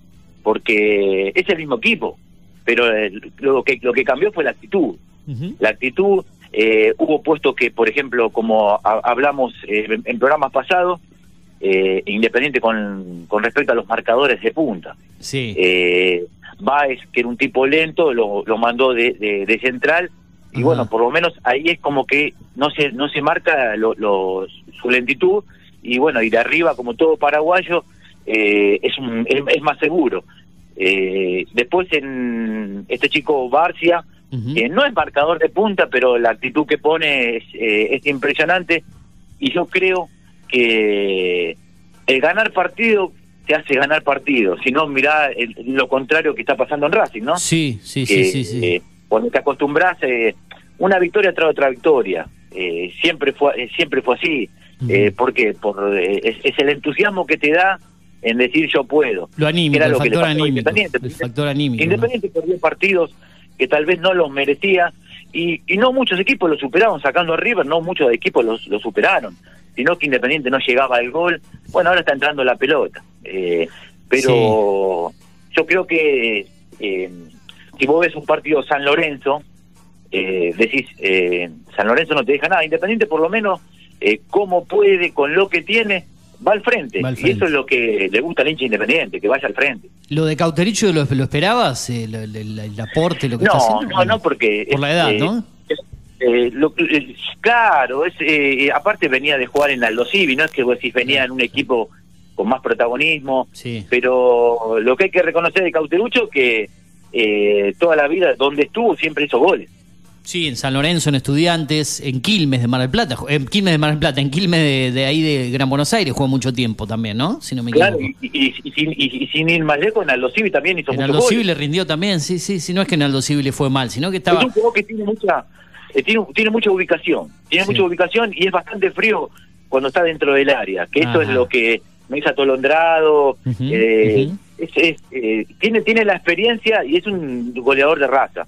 porque es el mismo equipo, pero eh, lo que lo que cambió fue la actitud la actitud. eh, hubo puestos que, por ejemplo, como ha- hablamos eh, en, en programas pasados, eh, Independiente con, con respecto a los marcadores de punta. Sí. Eh, Baez, que era un tipo lento, lo, lo mandó de, de- de central. Y Ajá. bueno, por lo menos ahí es como que no se no se marca lo- los- su lentitud. Y bueno, y de arriba, como todo paraguayo, eh, es, un- es, es más seguro. Eh, después en este chico Barcia que no es marcador de punta, pero la actitud que pone es, eh, es impresionante y yo creo que el ganar partido te hace ganar partido, si no mirá el- lo contrario que está pasando en Racing, ¿no? Sí, sí, que, sí, sí, sí. eh, cuando te acostumbras eh, una victoria tras otra victoria eh, siempre fue eh, siempre fue así Ujú. eh, porque por eh, es, es el entusiasmo que te da en decir yo puedo Lo anímico, Era el que factor anímico. Independiente. El factor anímico. ¿no? Independiente perdió partidos que tal vez no los merecía y, y no muchos equipos lo superaron sacando a River no muchos equipos los, lo superaron sino que Independiente no llegaba al gol. Bueno ahora está entrando la pelota. Eh, pero yo creo que eh, si vos ves un partido San Lorenzo eh, decís eh, San Lorenzo no te deja nada. Independiente por lo menos eh, cómo puede con lo que tiene va al frente. Va al y eso es lo que le gusta al hincha Independiente que vaya al frente. ¿Lo de Cautericho lo, lo esperabas? El, el- el aporte, lo que está no, haciendo? no, no, porque... Por la edad, eh, ¿no? Eh, lo- eh, claro, es, eh, aparte venía de jugar en Aldo Civi, no es que vos decís venía en un equipo con más protagonismo, Sí. pero lo que hay que reconocer de Cauterucho que eh, toda la vida donde estuvo siempre hizo goles. Sí, en San Lorenzo, en Estudiantes, en Quilmes de Mar del Plata, en Quilmes de Mar del Plata, en Quilmes de, de ahí de Gran Buenos Aires jugó mucho tiempo también, ¿no? Si no me Claro, equivoco. y, y- y sin, y- sin ir más lejos, en Aldo Civi también hizo En muchos Aldo goles. Civi le rindió también, sí, sí, sí, no es que en Aldo Civi le fue mal, sino que Es estaba... un jugador que tiene mucha eh, tiene, tiene mucha ubicación, tiene Sí. mucha ubicación y es bastante frío cuando está dentro del área, que eso es lo que me hizo atolondrado, eh, es- es, eh, tiene, tiene la experiencia y es un goleador de raza.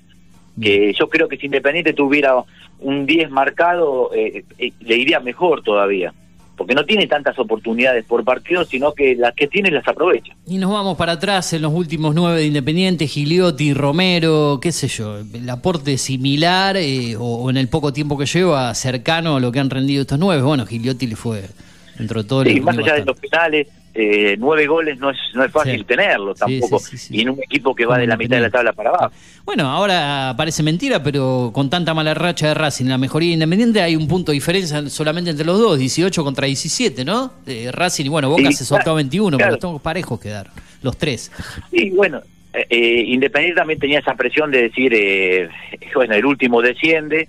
Que yo creo que si Independiente tuviera un 10 marcado, eh, eh, le iría mejor todavía. Porque no tiene tantas oportunidades por partido, sino que las que tiene las aprovecha. Y nos vamos para atrás en los últimos nueve de Independiente, Gigliotti, Romero, qué sé yo, el aporte similar eh, o, o en el poco tiempo que lleva cercano a lo que han rendido estos nueve. Bueno, Gigliotti le fue dentro de todo. Sí, más allá de los penales, eh, nueve goles no es, no es fácil Sí. tenerlo tampoco. sí, sí, sí. Y en un equipo que va de la mitad de la tabla para abajo. Bueno, ahora parece mentira, pero con tanta mala racha de Racing, la mejoría de Independiente, hay un punto de diferencia solamente entre los dos, 18 contra 17, ¿no? Eh, Racing y bueno, Boca se soltó claro, 21, claro. pero estamos parejos quedaron, los tres. Y bueno, eh, eh, Independiente también tenía esa presión de decir, eh, bueno, el último desciende,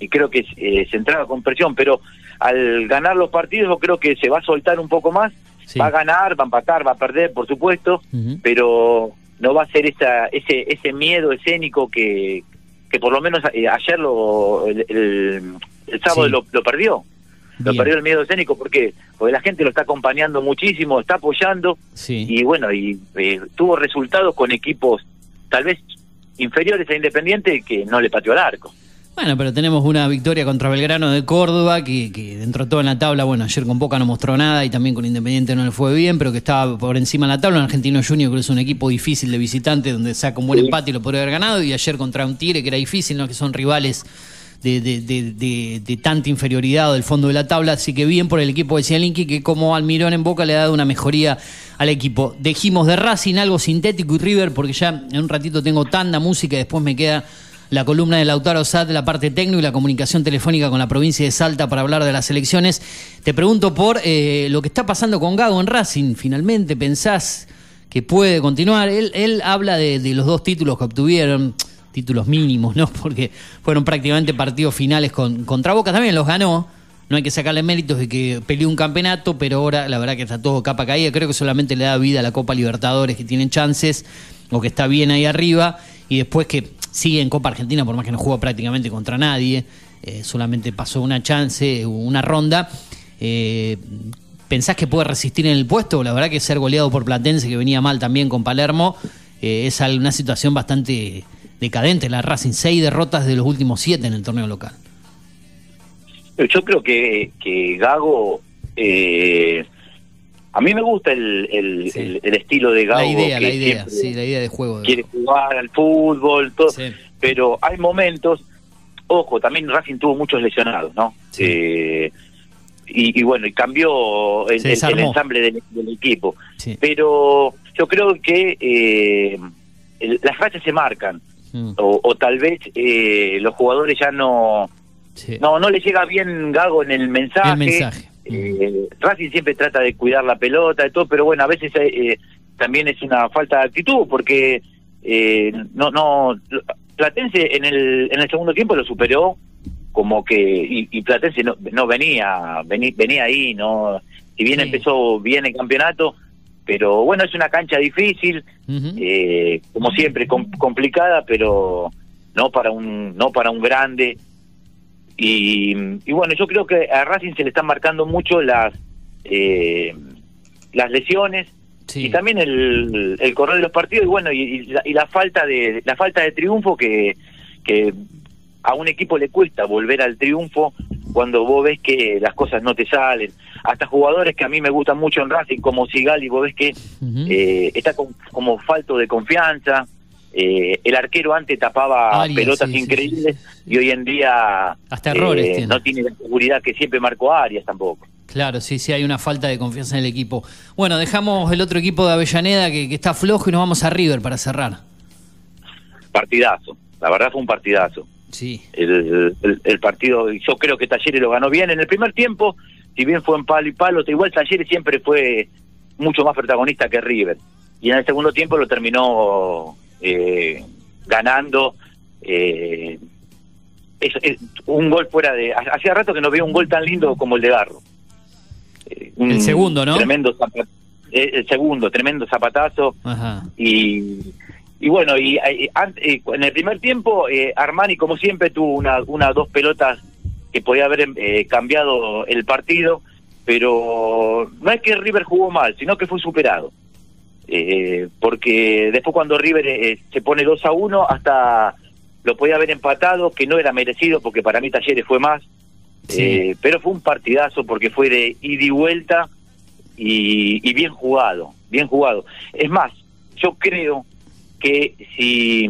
y creo que eh, se entraba con presión, pero al ganar los partidos yo creo que se va a soltar un poco más, Sí. va a ganar, va a empatar, va a perder, por supuesto, pero no va a ser esa, ese, ese miedo escénico que, que por lo menos eh, ayer lo, el, el- el sábado Sí. lo, lo perdió. Lo perdió el miedo escénico porque porque la gente lo está acompañando muchísimo, está apoyando Sí. y bueno, y eh, tuvo resultados con equipos tal vez inferiores a Independiente que no le pateó al arco. Bueno, pero tenemos una victoria contra Belgrano de Córdoba, que, que dentro de todo en la tabla, bueno, ayer con Boca no mostró nada y también con Independiente no le fue bien, pero que estaba por encima en la tabla. Un Argentino Junior, que es un equipo difícil de visitante, donde saca un buen empate y lo podría haber ganado. Y ayer contra un Tigre, que era difícil, ¿no? que son rivales de, de, de, de- de tanta inferioridad del fondo de la tabla. Así que bien por el equipo de Cialinki, que como Almirón en Boca le ha dado una mejoría al equipo. Dejimos de Racing algo sintético y River, porque ya en un ratito tengo tanda música y después me queda la columna de Lautaro Sad, la parte técnica y la comunicación telefónica con la provincia de Salta para hablar de las elecciones. Te pregunto por eh, lo que está pasando con Gago en Racing. Finalmente, ¿pensás que puede continuar? Él, habla de, de los dos títulos que obtuvieron, títulos mínimos, ¿no? Porque fueron prácticamente partidos finales con, contra Boca. También los ganó. No hay que sacarle méritos de que peleó un campeonato, pero ahora la verdad que está todo capa caída. Creo que solamente le da vida a la Copa Libertadores, que tienen chances, o que está bien ahí arriba. Y después que sigue en Copa Argentina, por más que no juega prácticamente contra nadie. eh, solamente pasó una chance, una ronda. Eh, ¿Pensás que puede resistir en el puesto? La verdad que ser goleado por Platense, que venía mal también con Palermo, eh, es una situación bastante decadente. La Racing, seis derrotas de los últimos siete en el torneo local. Yo creo que, que Gago, eh, a mí me gusta el, el, Sí. el- el estilo de Gago. la idea, la idea, sí, la idea de juego. de- Quiere jugar al fútbol, todo. Sí. Pero hay momentos, ojo, también Racing tuvo muchos lesionados, ¿no? Sí. Eh, y, y bueno, y cambió el, el- ensamble del, del equipo. Sí. Pero yo creo que eh, las rachas se marcan. Mm, O, o tal vez eh, los jugadores ya no, sí. no no le llega bien Gago en el mensaje. El mensaje. Eh, Racing siempre trata de cuidar la pelota y todo, pero bueno, a veces eh, también es una falta de actitud porque eh, no no Platense en el, en el segundo tiempo lo superó como que y, y Platense no, no venía, vení- venía ahí, no si bien Sí. empezó bien el campeonato, pero bueno, es una cancha difícil, eh, como siempre com- complicada, pero no para un no para un grande. Y, y bueno, yo creo que a Racing se le están marcando mucho las eh, las lesiones Sí. y también el, el correr de los partidos y bueno y, y la, y la falta de la falta de triunfo que que a un equipo le cuesta volver al triunfo cuando vos ves que las cosas no te salen hasta jugadores que a mí me gustan mucho en Racing como Sigali vos ves que eh, está con- como falto de confianza eh, el arquero antes tapaba Arias, pelotas sí, increíbles sí, sí, sí. y hoy en día Hasta errores eh, tiene. no tiene la seguridad que siempre marcó Arias tampoco Claro, sí, sí, hay una falta de confianza en el equipo. Bueno, dejamos el otro equipo de Avellaneda que, que está flojo y nos vamos a River para cerrar. partidazo la verdad fue un partidazo Sí. el, el- el partido, yo creo que Talleres lo ganó bien. En el primer tiempo, si bien fue en palo y palo, igual Talleres siempre fue mucho más protagonista que River. Y en el segundo tiempo lo terminó eh, ganando. Eh, es- es un gol fuera de. Hacía rato que no veía un gol tan lindo como el de Garro. Eh, un El segundo, ¿no? Tremendo zapa- eh, el segundo, tremendo zapatazo. Ajá. Y, y bueno, y, eh, an- eh, en el primer tiempo eh, Armani como siempre tuvo una, una dos pelotas que podía haber eh, cambiado el partido, pero no es que River jugó mal, sino que fue superado. Eh, porque después cuando River eh, se pone 2 a 1 hasta lo podía haber empatado, que no era merecido porque para mí Talleres fue más. Sí. Eh, pero fue un partidazo porque fue de ida y vuelta y, y bien jugado, bien jugado. Es más, yo creo que si,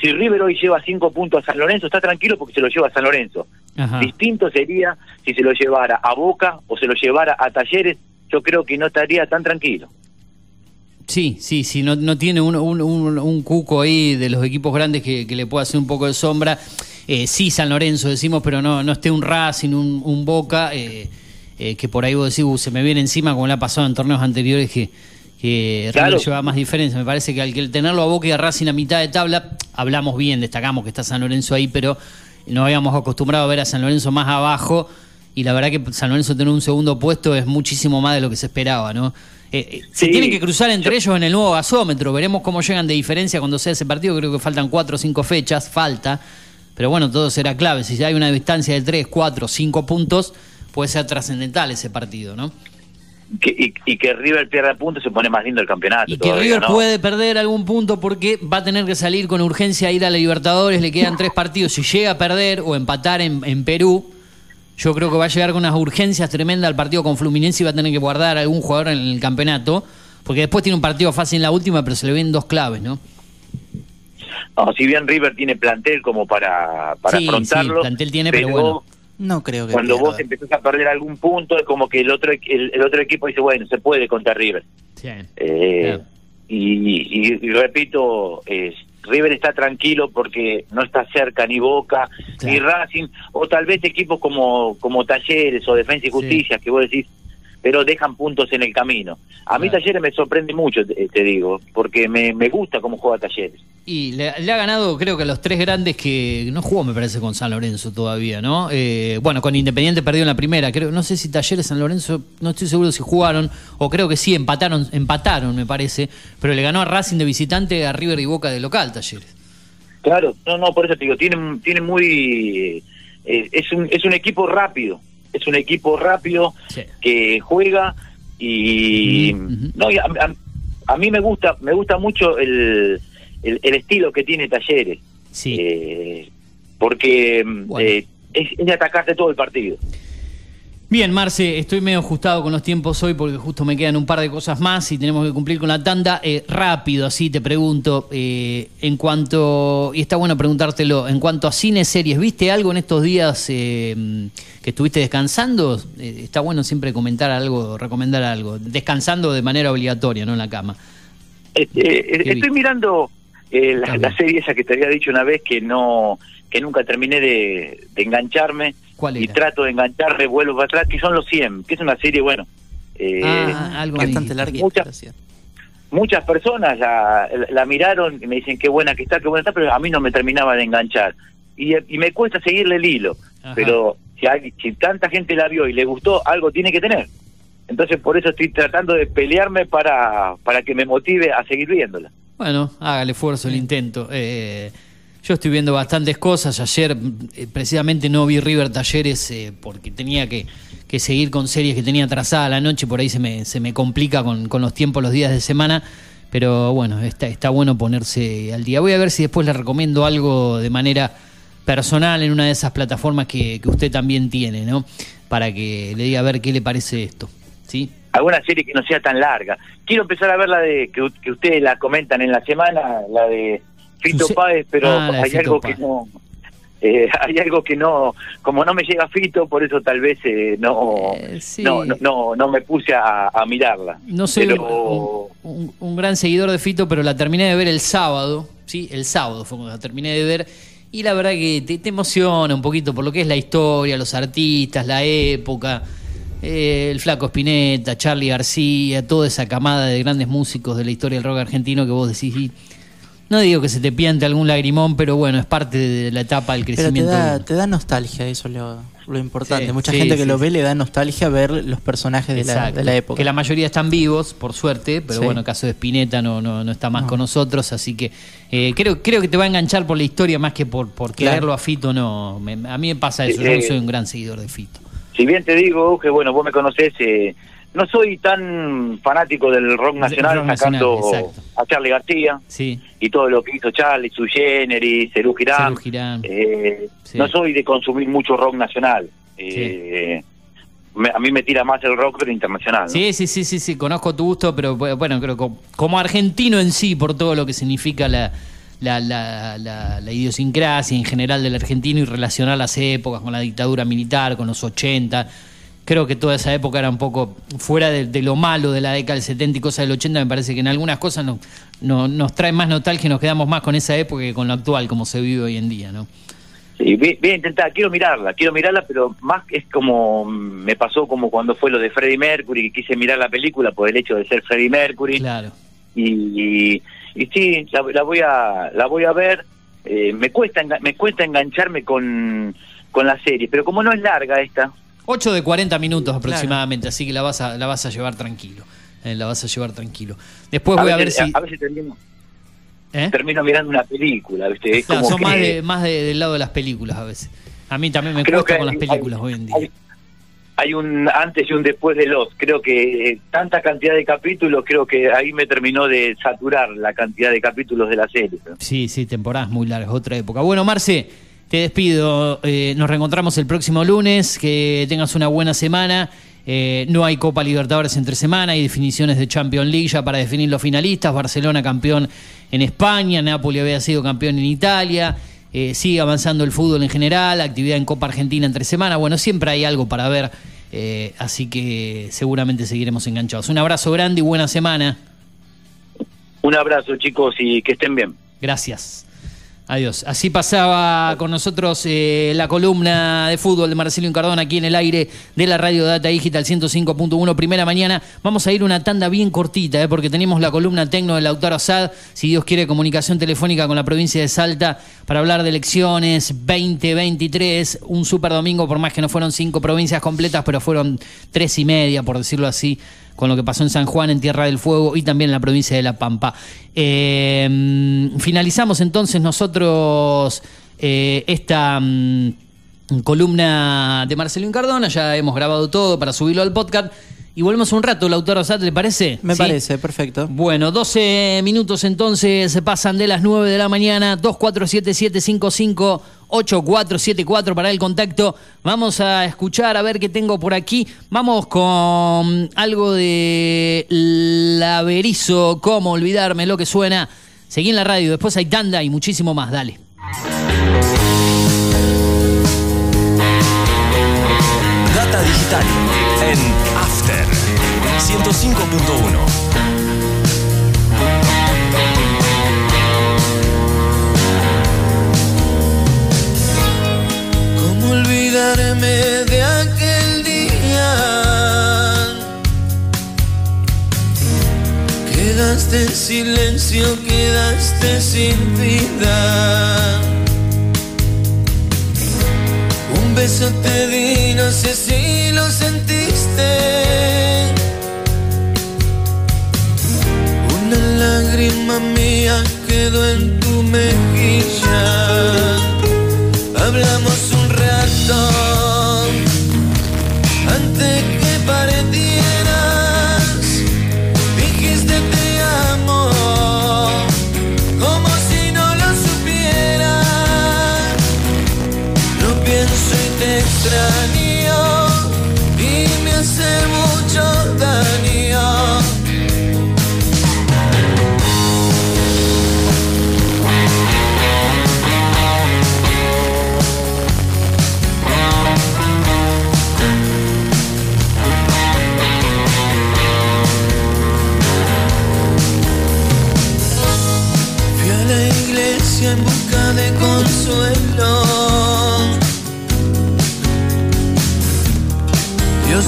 si River hoy lleva cinco puntos a San Lorenzo, está tranquilo porque se lo lleva a San Lorenzo. Ajá. Distinto sería si se lo llevara a Boca o se lo llevara a Talleres, yo creo que no estaría tan tranquilo. Sí, sí, sí, no, no tiene un, un, un- un cuco ahí de los equipos grandes que, que le pueda hacer un poco de sombra. Eh, sí, San Lorenzo decimos, pero no, no esté un Racing, un, un Boca, eh, eh, que por ahí vos decís, "Uh, se me viene encima como le ha pasado en torneos anteriores que, que Claro. Lleva más diferencia. Me parece que al que tenerlo a Boca y a Racing a mitad de tabla, hablamos bien, destacamos que está San Lorenzo ahí, pero nos habíamos acostumbrado a ver a San Lorenzo más abajo y la verdad que San Lorenzo tener un segundo puesto es muchísimo más de lo que se esperaba, ¿no? Eh, eh, se tienen que cruzar entre ellos en el nuevo gasómetro, veremos cómo llegan de diferencia cuando sea ese partido, creo que faltan cuatro o cinco fechas, falta, pero bueno, todo será clave, si hay una distancia de tres, cuatro, cinco puntos, puede ser trascendental ese partido, ¿no? Que, y, y que River pierda puntos se pone más lindo el campeonato. Y que River ¿no? puede perder algún punto porque va a tener que salir con urgencia a ir a la Libertadores, le quedan tres partidos. Si llega a perder o empatar en, en Perú, yo creo que va a llegar con unas urgencias tremendas al partido con Fluminense y va a tener que guardar a algún jugador en el campeonato, porque después tiene un partido fácil en la última, pero se le ven dos claves, ¿no? No, si bien River tiene plantel como para, para Sí, sí, afrontarlo, plantel tiene, pero bueno. No creo que cuando pierda. vos empezás a perder algún punto es como que el otro el, el otro equipo dice bueno se puede contra River Eh, Claro. y, y- y repito eh, River está tranquilo porque no está cerca ni Boca Claro. ni Racing o tal vez equipos como como Talleres o Defensa y Justicia que vos decís pero dejan puntos en el camino a mí Claro. Talleres me sorprende mucho te, te digo porque me, me gusta cómo juega Talleres Y le, le ha ganado, creo que a los tres grandes que no jugó, me parece, con San Lorenzo todavía, ¿no? Eh, bueno, con Independiente perdió en la primera. Creo, no sé si Talleres San Lorenzo, no estoy seguro si jugaron, o creo que sí, empataron, empataron, me parece. Pero le ganó a Racing de visitante, a River y Boca de local, Talleres. Claro, no, no, por eso te digo, tiene, tiene muy... eh, es, un, es un equipo rápido, es un equipo rápido Sí. que juega y... No, y a, a- a mí me gusta me gusta mucho el, el, el estilo que tiene Talleres, Sí. eh, porque Bueno. eh, es, es de atacarte todo el partido. Bien, Marce, estoy medio ajustado con los tiempos hoy porque justo me quedan un par de cosas más y tenemos que cumplir con la tanda. Eh, rápido, así te pregunto, eh, en cuanto, y está bueno preguntártelo, en cuanto a cine, series, ¿viste algo en estos días eh, que estuviste descansando? Eh, está bueno siempre comentar algo, recomendar algo, descansando de manera obligatoria, no en la cama. Este, eh, ¿Qué estoy viste? mirando eh, la, la serie esa que te había dicho una vez que no que nunca terminé de, de engancharme ¿Cuál y trato de engancharme, vuelvo para atrás, que son los 100, que es una serie, bueno, eh, ah, algo. Bastante larguita. mucha- la cierto. muchas personas la, la miraron y me dicen qué buena que está, qué buena está, pero a mí no me terminaba de enganchar. Y, y me cuesta seguirle el hilo, Ajá. pero si, hay- si tanta gente la vio y le gustó, algo tiene que tener. Entonces por eso estoy tratando de pelearme para, para que me motive a seguir viéndola. Bueno, haga el esfuerzo, el intento. Eh, yo estoy viendo bastantes cosas. Ayer, eh, precisamente, no vi River Talleres eh, porque tenía que, que seguir con series que tenía atrasada la noche. Por ahí se me, se me complica con, con los tiempos, los días de semana. Pero bueno, está, está bueno ponerse al día. Voy a ver si después le recomiendo algo de manera personal en una de esas plataformas que, que usted también tiene, ¿no? Para que le diga a ver qué le parece esto. ¿Sí? Alguna serie que no sea tan larga. Quiero empezar a ver la de que, que ustedes la comentan en la semana, la de Fito Páez, pero Ah, hay Fito algo Páez. que no... eh, hay algo que no, como no me llega Fito, por eso tal vez eh, no, Eh, sí. no, no, no, no me puse a, a mirarla. No soy pero un, un- un gran seguidor de Fito, pero la terminé de ver el sábado, ¿sí? El sábado fue cuando la terminé de ver. Y la verdad que te, te emociona un poquito por lo que es la historia, los artistas, la época, eh, el Flaco Spinetta, Charlie García, toda esa camada de grandes músicos de la historia del rock argentino que vos decís. No digo que se te piante algún lagrimón, pero bueno, es parte de la etapa del Pero te crecimiento. de da, te da nostalgia, eso es lo, lo importante. Sí, Mucha sí, gente que sí, lo sí. ve le da nostalgia ver los personajes de la, de la época. Que la mayoría están vivos, por suerte, pero Sí. bueno, el caso de Spinetta no, no, no está más con nosotros, así que eh, creo, creo que te va a enganchar por la historia más que por, por Claro. quererlo a Fito, no. Me- a mí me pasa eso, yo Eh, no soy un gran seguidor de Fito. si bien te digo que bueno, vos me conocés, eh, no soy tan fanático del rock nacional, rock sacando nacional, a Charlie García Sí, y todo lo que hizo Charlie, su Generis, Cerú Girán. Girán. Eh, Sí. No soy de consumir mucho rock nacional. Eh, me- a mí me tira más el rock, pero internacional. ¿no? Sí, sí, sí, sí, sí, conozco tu gusto, pero bueno, creo que como, como argentino en sí, por todo lo que significa la, la, la, la- la idiosincrasia en general del argentino y relacionar las épocas con la dictadura militar, con los 80. Creo que toda esa época era un poco fuera de, de lo malo de la década del 70 y cosas del 80. Me parece que en algunas cosas no, no- nos trae más nostalgia y nos quedamos más con esa época que con lo actual, como se vive hoy en día, ¿no? Sí, voy, voy a intentar, quiero mirarla, quiero mirarla, pero más es como mm, me pasó como cuando fue lo de Freddie Mercury, que quise mirar la película por el hecho de ser Freddie Mercury. Claro. y, y, y sí, la, la voy a la voy a ver. Eh, me cuesta me cuesta engancharme con, con la serie, pero como no es larga esta, 8 de 40 minutos aproximadamente, así que la vas a, la vas a llevar tranquilo. eh, la vas a llevar tranquilo. Después voy a ver si. a veces termino, ¿eh? termino mirando una película, ¿viste? Es Claro, como son que más, de, más de- del lado de las películas a veces. A mí también me creo cuesta que con las hay- películas hay- hoy en día. Hay, hay un antes y un después de los. Creo que eh, tanta cantidad de capítulos, creo que ahí me terminó de saturar la cantidad de capítulos de la serie. ¿no? Sí, sí, temporadas muy largas, otra época. Bueno, Marce, te despido. eh, nos reencontramos el próximo lunes. Que tengas una buena semana. Eh, no hay Copa Libertadores entre semana, hay definiciones de Champions League ya para definir los finalistas. Barcelona campeón en España, Napoli había sido campeón en Italia. Eh, sigue avanzando el fútbol en general, actividad en Copa Argentina entre semana. Bueno, siempre hay algo para ver, eh, así que seguramente seguiremos enganchados. Un abrazo grande y buena semana. Un abrazo, chicos, y que estén bien. Gracias. Adiós. Así pasaba con nosotros eh, la columna de fútbol de Marcelino Cardona aquí en el aire de la Radio Data Digital 105.1, primera mañana. Vamos a ir una tanda bien cortita, eh, porque tenemos la columna tecno de Lautaro Asad, si Dios quiere, comunicación telefónica con la provincia de Salta para hablar de elecciones 2023. Un super domingo, por más que no fueron cinco provincias completas, pero fueron tres y media, por decirlo así con lo que pasó en San Juan, en Tierra del Fuego y también en la provincia de La Pampa. Eh, finalizamos entonces nosotros eh, esta mm, columna de Marcelín Cardona, ya hemos grabado todo para subirlo al podcast y volvemos un rato, Lautaro Sat, ¿le parece? Me ¿Sí? parece, perfecto. Bueno, 12 minutos entonces se pasan de las 9 de la mañana, 2477558474 para el contacto. Vamos a escuchar a ver qué tengo por aquí. Vamos con algo de Laverizo, cómo olvidarme lo que suena. Seguí en la radio, después hay tanda y muchísimo más, dale. Data digital en After 105.1. ¿Cómo olvidarme de aquel día? Quedaste silencio quedaste sin vida. Un beso te di, no sé si lo sentiste. Lágrima mía quedó en tu mejilla. Hablamos un rato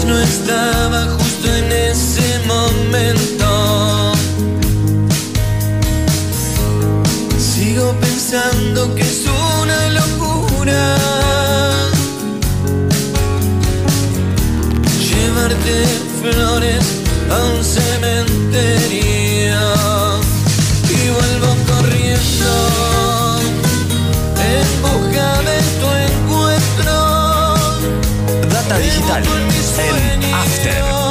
No estaba justo en ese momento. Sigo pensando que es una locura. Llevarte flores a un cementerio digital en After.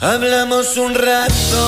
Hablamos un rato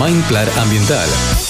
Mindplar Ambiental.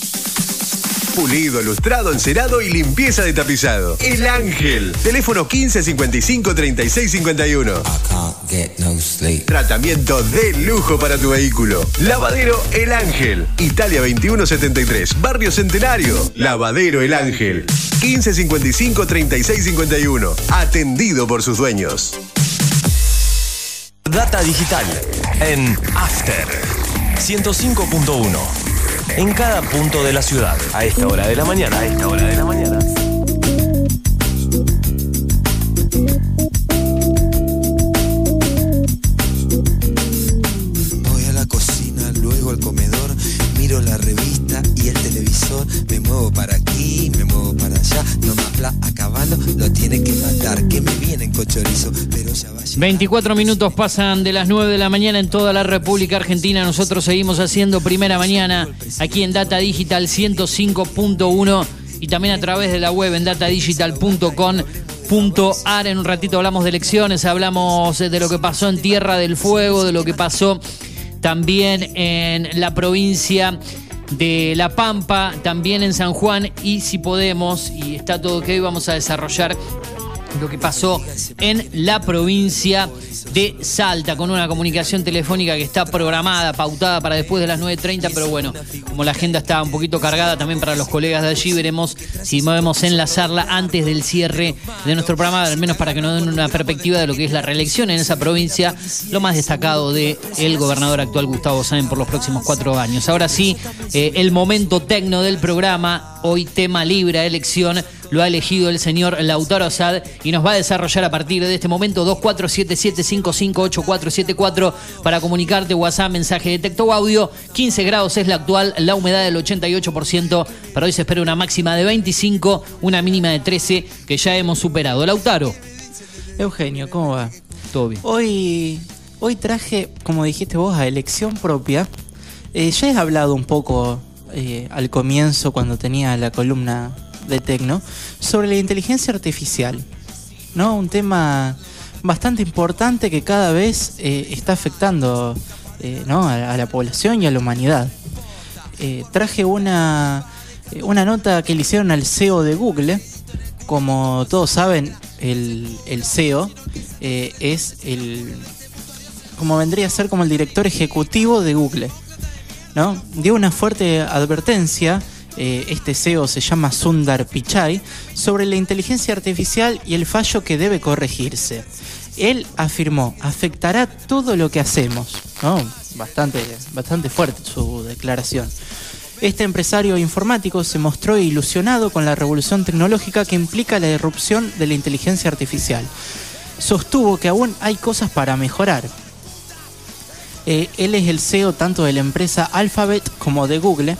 Pulido, lustrado, encerado y limpieza de tapizado. El Ángel. Teléfono 1555 3651. Tratamiento de lujo para tu vehículo. Lavadero El Ángel. Italia 2173. Barrio Centenario. Lavadero El Ángel. 1555 3651. Atendido por sus dueños. Data digital en After 105.1. En cada punto de la ciudad. A esta hora de la mañana. A esta hora de la mañana. Voy a la cocina, luego al comedor, miro la revista y el televisor, me muevo para aquí, me muevo para allá, no me habla a caballo, lo tiene que matar, que me vienen con chorizo, 24 minutos pasan de las 9 de la mañana en toda la República Argentina. Nosotros seguimos haciendo primera mañana aquí en Data Digital 105.1 y también a través de la web en datadigital.com.ar. En un ratito hablamos de elecciones, hablamos de lo que pasó en Tierra del Fuego, de lo que pasó también en la provincia de La Pampa, también en San Juan y si podemos, y está todo ok, vamos a desarrollar lo que pasó en la provincia de Salta con una comunicación telefónica que está programada, pautada para después de las 9.30, pero bueno, como la agenda está un poquito cargada también para los colegas de allí, veremos si podemos enlazarla antes del cierre de nuestro programa, al menos para que nos den una perspectiva de lo que es la reelección en esa provincia, lo más destacado de el gobernador actual Gustavo Sáenz por los próximos cuatro años. Ahora sí, eh, el momento tecno del programa, hoy tema libre, elección, lo ha elegido el señor Lautaro Asad y nos va a desarrollar a partir de este momento 2477558474 para comunicarte WhatsApp, mensaje de texto o audio. 15 grados es la actual, la humedad del 88%. Para hoy se espera una máxima de 25, una mínima de 13 que ya hemos superado. Lautaro. Eugenio, ¿cómo va? Todo bien. Hoy, hoy traje, como dijiste vos, a elección propia. Eh, ya he hablado un poco eh, al comienzo, cuando tenía la columna de Tecno, sobre la inteligencia artificial. ¿no? Un tema bastante importante que cada vez eh, está afectando eh, ¿no? a, la población y a la humanidad. Eh, traje una, una nota que le hicieron al CEO de Google. Como todos saben, el, el CEO es el. como vendría a ser como el director ejecutivo de Google. ¿no? Dio una fuerte advertencia eh, este CEO se llama Sundar Pichai, sobre la inteligencia artificial y el fallo que debe corregirse. Él afirmó, afectará todo lo que hacemos. ¿no? Bastante, bastante fuerte su declaración. Este empresario informático se mostró ilusionado con la revolución tecnológica que implica la irrupción de la inteligencia artificial. Sostuvo que aún hay cosas para mejorar. Eh, él es el CEO tanto de la empresa Alphabet como de Google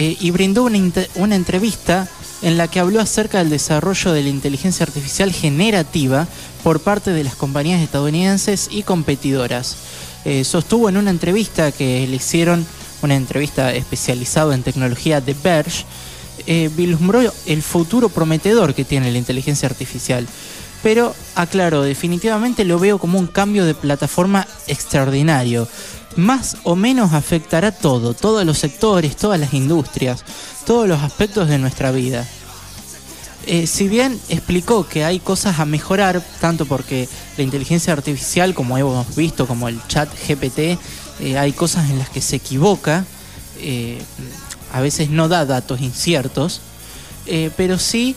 eh, y brindó una, una entrevista en la que habló acerca del desarrollo de la inteligencia artificial generativa por parte de las compañías estadounidenses y competidoras. Eh, sostuvo en una entrevista que le hicieron, una entrevista especializada en tecnología de Verge, eh, el futuro prometedor que tiene la inteligencia artificial. Pero aclaro, definitivamente lo veo como un cambio de plataforma extraordinario. Más o menos afectará todo, todos los sectores, todas las industrias, todos los aspectos de nuestra vida. Eh, si bien explicó que hay cosas a mejorar, tanto porque la inteligencia artificial, como hemos visto, como el chat GPT, eh, hay cosas en las que se equivoca, eh, a veces no da datos inciertos, pero sí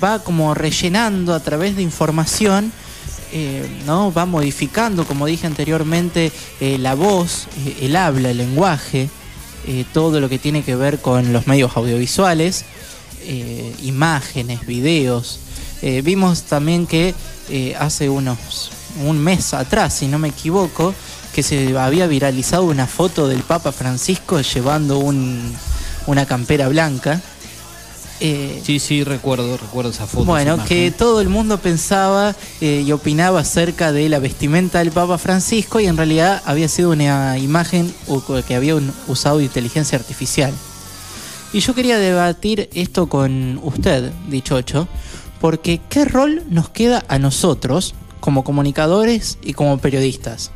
va como rellenando a través de información eh, ¿no? va modificando, como dije anteriormente, eh, la voz, eh, el habla, el lenguaje, todo lo que tiene que ver con los medios audiovisuales, imágenes, videos. Vimos también que hace unos un mes atrás, si no me equivoco, que se había viralizado una foto del Papa Francisco llevando un- una campera blanca. Eh, Sí, sí, recuerdo, recuerdo esa foto. bueno, esa que todo el mundo pensaba eh, y opinaba acerca de la vestimenta del Papa Francisco y en realidad había sido una imagen que había usado inteligencia artificial. Y yo quería debatir esto con usted, dichocho, porque ¿qué rol nos queda a nosotros como comunicadores y como periodistas?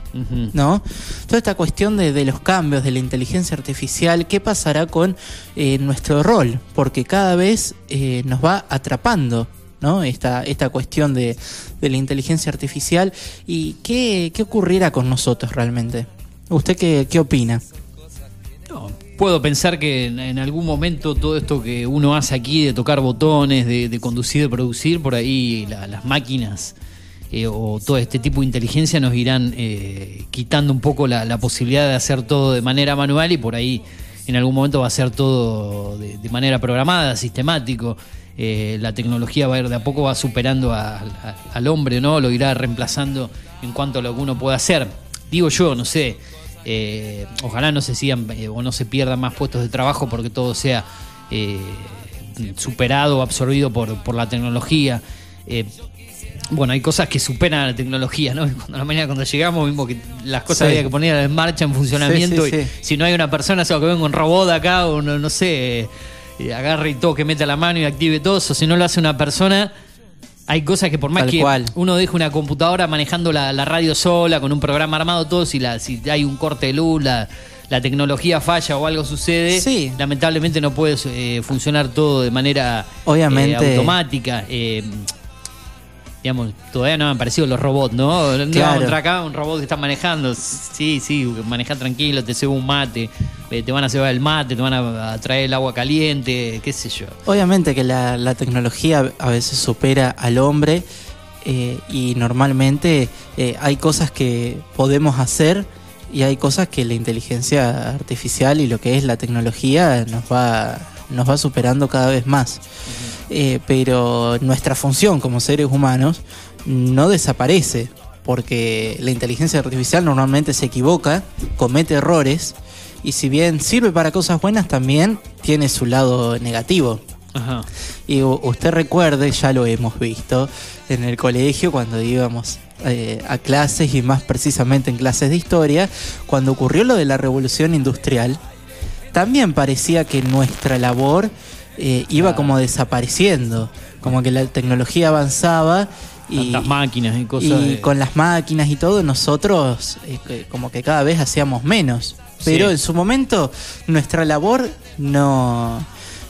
¿no? Toda esta cuestión de, de los cambios, de la inteligencia artificial, ¿qué pasará con eh, nuestro rol? Porque cada vez eh, nos va atrapando, ¿no? Esta, esta cuestión de, de la inteligencia artificial. ¿Y qué, qué ocurrirá con nosotros realmente? ¿Usted qué, qué opina? Puedo pensar que en, en algún momento todo esto que uno hace aquí de tocar botones, de, de conducir, de producir, por ahí la- las máquinas eh, o todo este tipo de inteligencia nos irán eh, quitando un poco la, posibilidad de hacer todo de manera manual y por ahí en algún momento va a ser todo de, manera programada, sistemático. Eh, la tecnología va a ir de a poco va superando al hombre, ¿no? Lo irá reemplazando en cuanto a lo que uno puede hacer. Digo yo, no sé, ojalá no se sigan o no se pierdan más puestos de trabajo porque todo sea superado o absorbido por, por la tecnología. Eh, bueno, hay cosas que superan a la tecnología, ¿no? Cuando la mañana cuando llegamos vimos que las cosas Sí. había que poner en marcha, en funcionamiento, Sí, sí, y si no hay una persona, o que venga un robot acá, o no, no sé, eh, agarre y todo, que meta la mano y active todo eso, si no lo hace una persona, hay cosas que por más Tal que cual. uno deje una computadora manejando la, la radio sola, con un programa armado, todo, si, la, si hay un corte de luz, la, la tecnología falla o algo sucede, Sí. lamentablemente no puede eh, funcionar todo de manera Obviamente. eh, automática. eh, digamos, todavía no han aparecido los robots, ¿no? No Claro. vamos a entrar acá un robot que está manejando. Sí, sí, maneja tranquilo, te ceba un mate, eh, te van a cebar el mate, te van a, traer el agua caliente, qué sé yo. Obviamente que la, la tecnología a veces supera al hombre eh, y normalmente eh, hay cosas que podemos hacer y hay cosas que la inteligencia artificial y lo que es la tecnología nos va, nos va superando cada vez más. Eh, pero nuestra función como seres humanos no desaparece porque la inteligencia artificial normalmente se equivoca, comete errores y si bien sirve para cosas buenas también tiene su lado negativo. Ajá. Y usted recuerde, ya lo hemos visto en el colegio cuando íbamos eh, a clases y más precisamente en clases de historia, cuando ocurrió lo de la revolución industrial, también parecía que nuestra labor eh, iba como desapareciendo, como que la tecnología avanzaba y, Tantas máquinas y cosas. y de- con las máquinas y todo nosotros eh, como que cada vez hacíamos menos. Pero Sí. en su momento nuestra labor no,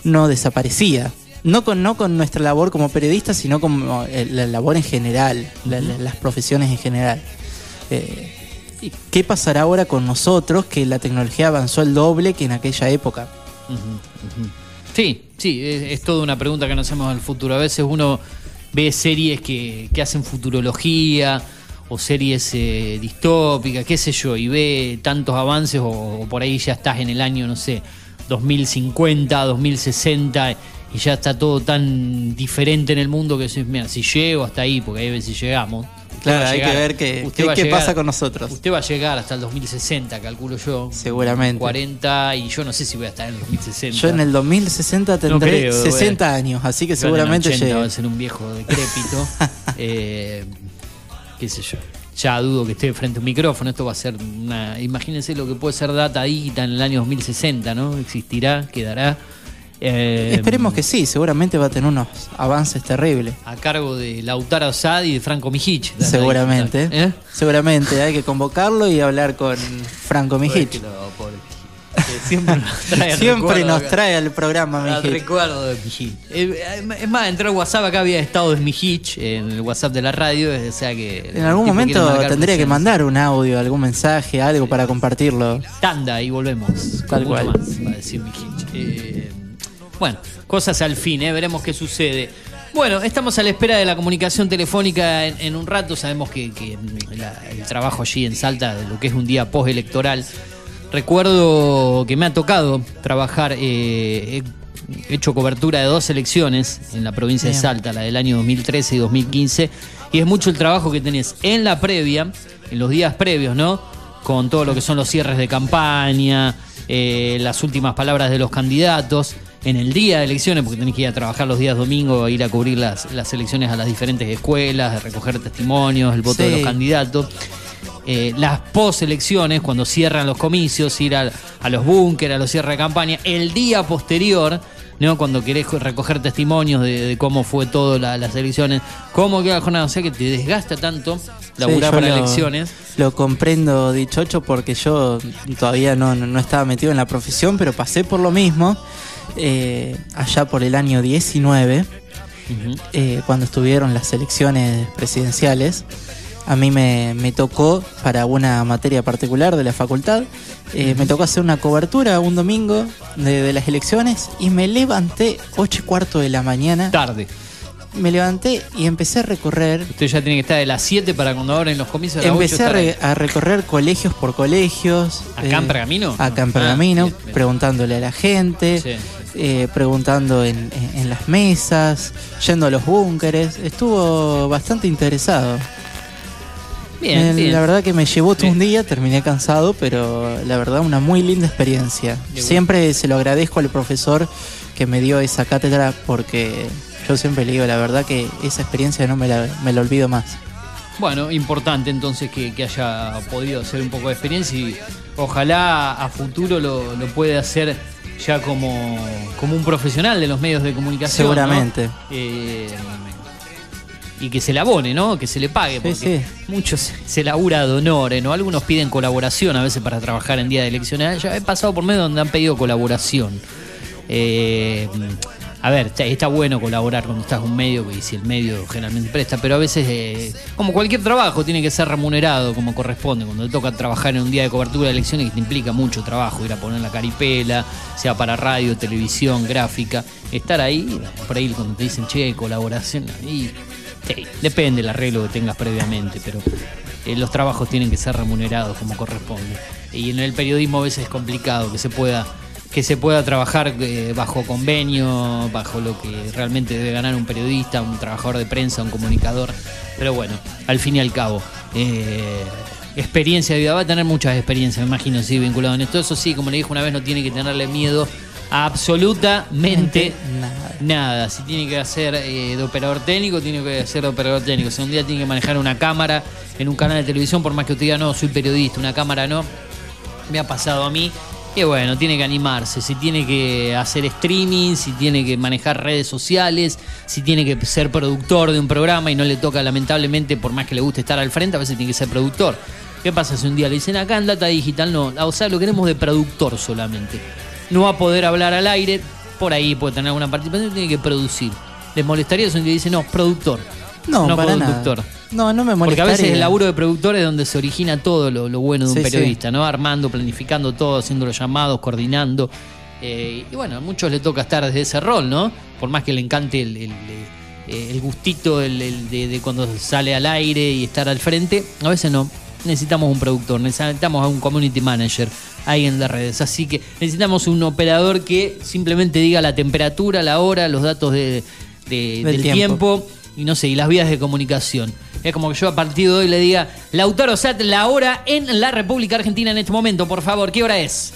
no desaparecía. No con, no con nuestra labor como periodistas, sino como eh, la labor en general, la- la- las profesiones en general. Eh, ¿y ¿Qué pasará ahora con nosotros que la tecnología avanzó el doble que en aquella época? Sí, sí, es, es toda una pregunta que nos hacemos al futuro. A veces uno ve series que, que hacen futurología o series eh, distópicas, qué sé yo, y ve tantos avances o, por ahí ya estás en el año, no sé, 2050, 2060 y ya está todo tan diferente en el mundo que decís, mira, si llego hasta ahí, porque hay veces llegamos. Claro, hay que ver qué- usted qué- qué llegar- pasa con nosotros. Usted va a llegar hasta el 2060, calculo yo. Seguramente. 40 y yo no sé si voy a estar en el 2060. Yo en el 2060 No tendré creo, 60 bueno. años, así que Yo en el seguramente 80 llegue. va a ser un viejo decrépito. Eh, qué sé yo. Ya dudo que esté frente a un micrófono. Esto va a ser una. Imagínense lo que puede ser data digital en el año 2060, ¿no? Existirá, quedará. Eh, Esperemos que sí, seguramente va a tener unos avances terribles. A cargo de Lautaro Osad y de Franco Mijic. Seguramente. ¿Eh? Seguramente hay que convocarlo y hablar con Franco Mijic. Eh, Siempre nos trae el Siempre nos trae al programa Al Mijic. recuerdo de Mijic. Eh, Es más, entró al WhatsApp, acá había estado de Mijic en el WhatsApp de la radio, o sea que... En algún el momento tendría que mandar un audio, algún mensaje, algo para compartirlo. Tanda y volvemos. Tal cual. más, va a decir Mijic. Eh, bueno, cosas al fin, ¿eh? veremos qué sucede. Bueno, estamos a la espera de la comunicación telefónica en, en un rato. Sabemos que, que la- el trabajo allí en Salta, de lo que es un día postelectoral, recuerdo que me ha tocado trabajar, eh, he hecho cobertura de dos elecciones en la provincia de. Salta, la del año 2013 y 2015, y es mucho el trabajo que tenés en la previa, en los días previos, ¿no? Con todo lo que son los cierres de campaña, eh, las últimas palabras de los candidatos, en el día de elecciones, porque tenés que ir a trabajar los días domingo, ir a cubrir las, las elecciones a las diferentes escuelas, recoger testimonios, el voto de los candidatos. Eh, las poselecciones, cuando cierran los comicios, ir al- a, los búnkeres, a los cierres de campaña, el día posterior, ¿no? cuando querés co- recoger testimonios de, de cómo fue todo la- las elecciones, cómo queda la jornada, o sea que te desgasta tanto laburar Sí, para lo- elecciones. Lo comprendo, dichocho, porque yo todavía no, no- no estaba metido en la profesión, pero pasé por lo mismo eh, allá por el año 19, eh, cuando estuvieron las elecciones presidenciales. A mí me, me tocó, para una materia particular de la facultad, eh, me tocó hacer una cobertura un domingo de, de las elecciones y me levanté 8 y cuarto de la mañana. Tarde. Me levanté y empecé a recorrer Usted ya tiene que estar de las 7 para cuando abren los comicios. a las 8 Empecé a, re- a recorrer colegios por colegios. eh, ¿Acá en Pergamino? Acá en Ah, Pergamino, bien, bien. preguntándole a la gente, Sí. Eh, preguntando en, en- en las mesas, yendo a los búnkeres. Estuvo bastante interesado. Bien, Eh, bien. La verdad que me llevó todo un día, terminé cansado, pero la verdad una muy linda experiencia. Siempre se lo agradezco al profesor que me dio esa cátedra porque yo siempre le digo la verdad que esa experiencia no me la, me la olvido más. Bueno, importante entonces que, que haya podido hacer un poco de experiencia y ojalá a futuro lo, lo puede hacer ya como, como un profesional de los medios de comunicación. ¿no? Seguramente. Eh, y que se le abone, ¿no? Que se le pague, porque muchos se labura de honores, ¿no? Algunos piden colaboración a veces para trabajar en día de elecciones. Ya he pasado por medio donde han pedido colaboración. Eh, a ver, está, bueno colaborar cuando estás en un medio y si el medio generalmente presta, pero a veces, eh, como cualquier trabajo, tiene que ser remunerado como corresponde. Cuando te toca trabajar en un día de cobertura de elecciones, que te implica mucho trabajo, ir a poner la caripela, sea para radio, televisión, gráfica, estar ahí, por ahí cuando te dicen, che, colaboración, sí, depende el arreglo que tengas previamente, pero eh, los trabajos tienen que ser remunerados como corresponde. Y en el periodismo a veces es complicado que se pueda que se pueda trabajar eh, bajo convenio, bajo lo que realmente debe ganar un periodista, un trabajador de prensa, un comunicador. Pero bueno, al fin y al cabo, eh, experiencia de vida, va a tener muchas experiencias, me imagino, sí, vinculado en esto. Eso sí, como le dije una vez, no tiene que tenerle miedo a absolutamente nada. Si tiene que hacer eh, de operador técnico, tiene que hacer de operador técnico. Si un día tiene que manejar una cámara en un canal de televisión, por más que usted diga, no, soy periodista, una cámara no, me ha pasado a mí. Y bueno, tiene que animarse, si tiene que hacer streaming, si tiene que manejar redes sociales, si tiene que ser productor de un programa y no le toca lamentablemente, por más que le guste estar al frente, a veces tiene que ser productor. ¿Qué pasa si un día le dicen acá en Data Digital? No, o sea, lo queremos de productor solamente. No va a poder hablar al aire, por ahí puede tener alguna participación, tiene que producir. ¿Les molestaría si un día dice no, productor? No, para productor. nada. No, no me Porque molestaría. a veces el laburo de productor es donde se origina todo lo, lo bueno de un Sí, sí. periodista, ¿no? Armando, planificando todo, haciendo los llamados, coordinando. Eh, y bueno, a muchos le toca estar desde ese rol, ¿no? Por más que le encante el, el- el- el gustito el- de, de cuando sale al aire y estar al frente, a veces no. Necesitamos un productor, necesitamos a un community manager ahí en las redes. Así que necesitamos un operador que simplemente diga la temperatura, la hora, los datos de, de- Del del tiempo. tiempo y no sé, y las vías de comunicación. Es como que yo a partir de hoy le diga, Lautaro Sat, la hora en la República Argentina en este momento, por favor, ¿qué hora es?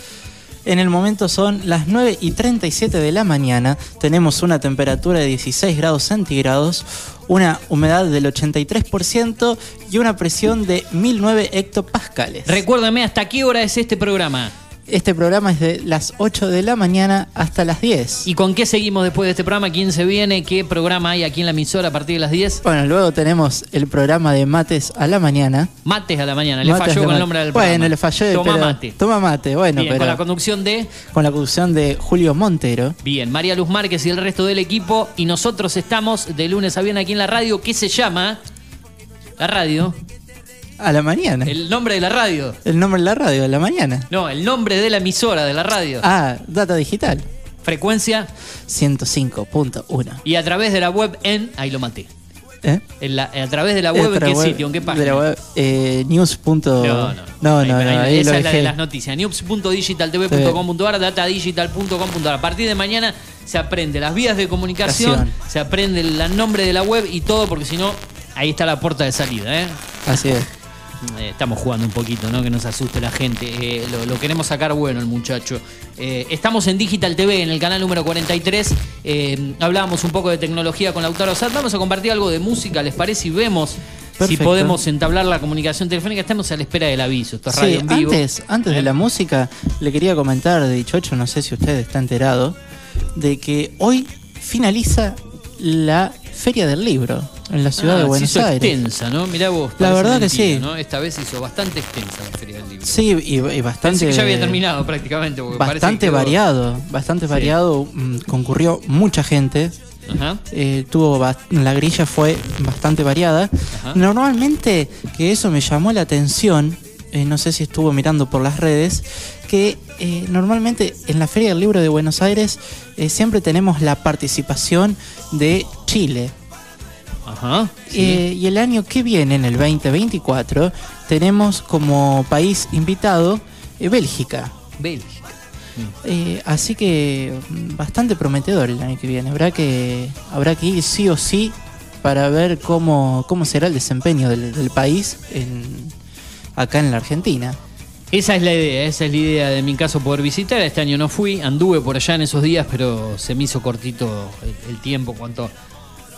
En el momento son las 9 y 37 de la mañana. Tenemos una temperatura de 16 grados centígrados, una humedad del 83% y una presión de 1009 hectopascales. Recuérdame, ¿hasta qué hora es este programa? Este programa es de las 8 de la mañana hasta las 10. ¿Y con qué seguimos después de este programa? ¿Quién se viene? ¿Qué programa hay aquí en la emisora a partir de las 10? Bueno, luego tenemos el programa de mates a la mañana. Mates a la mañana. Le Mates falló con el nombre del programa. Bueno, le falló. Toma pero- mate. Toma mate, bueno, Bien, pero con la conducción de... con la conducción de Julio Montero. Bien, María Luz Márquez y el resto del equipo. Y nosotros estamos de lunes a viernes aquí en la radio. ¿Qué se llama? La radio. A la mañana. El nombre de la radio. El nombre de la radio, a la mañana. No, el nombre de la emisora de la radio. Ah, Data Digital. Frecuencia 105.1. y a través de la web en. Ahí lo maté. ¿Eh? En la- a través de la web, ¿en qué web- sitio? ¿En qué de página? la web, eh, news. No, no. no, no, ahí, no, ahí esa lo es la de las noticias. news.digitaltv.com.ar, datadigital.com.ar. A partir de mañana se aprende las vías de comunicación, Comunicación. se aprende el nombre de la web y todo, porque si no, ahí está la puerta de salida. ¿eh? Así es. Eh, estamos jugando un poquito, ¿no? Que nos asuste la gente. Eh, lo, lo queremos sacar bueno el muchacho. Eh, estamos en Digital TV, en el canal número 43. Eh, hablábamos un poco de tecnología con Lautaro Sat. Vamos a compartir algo de música, ¿les parece? Y vemos si podemos entablar la comunicación telefónica. Estamos a la espera del aviso. Esto es radio en vivo. antes, antes de la música, le quería comentar de Dichocho, no sé si usted está enterado, de que hoy finaliza la Feria del Libro en la ciudad Ah, de se Buenos hizo Aires. extensa, ¿no? Mirá vos. La verdad que sí. ¿no? Esta vez se hizo bastante extensa la Feria del Libro. Sí, y, y bastante. Pensé que ya había terminado prácticamente. Bastante que variado, bastante Sí. variado. mm, Concurrió mucha gente. Ajá. Eh, tuvo la grilla fue bastante variada. Ajá. Normalmente, que eso me llamó la atención, eh, no sé si estuvo mirando por las redes, que eh, normalmente en la Feria del Libro de Buenos Aires eh, siempre tenemos la participación de Chile. Ajá. sí. Eh, y el año que viene, en el 2024, tenemos como país invitado Bélgica. Bélgica. Eh, así que mm, bastante prometedor el año que viene. Habrá que, habrá que ir sí o sí para ver cómo, cómo será el desempeño del, del país en, acá en la Argentina. Esa es la idea, esa es la idea de mi caso poder visitar. Este año no fui, anduve por allá en esos días, pero se me hizo cortito el, el tiempo cuanto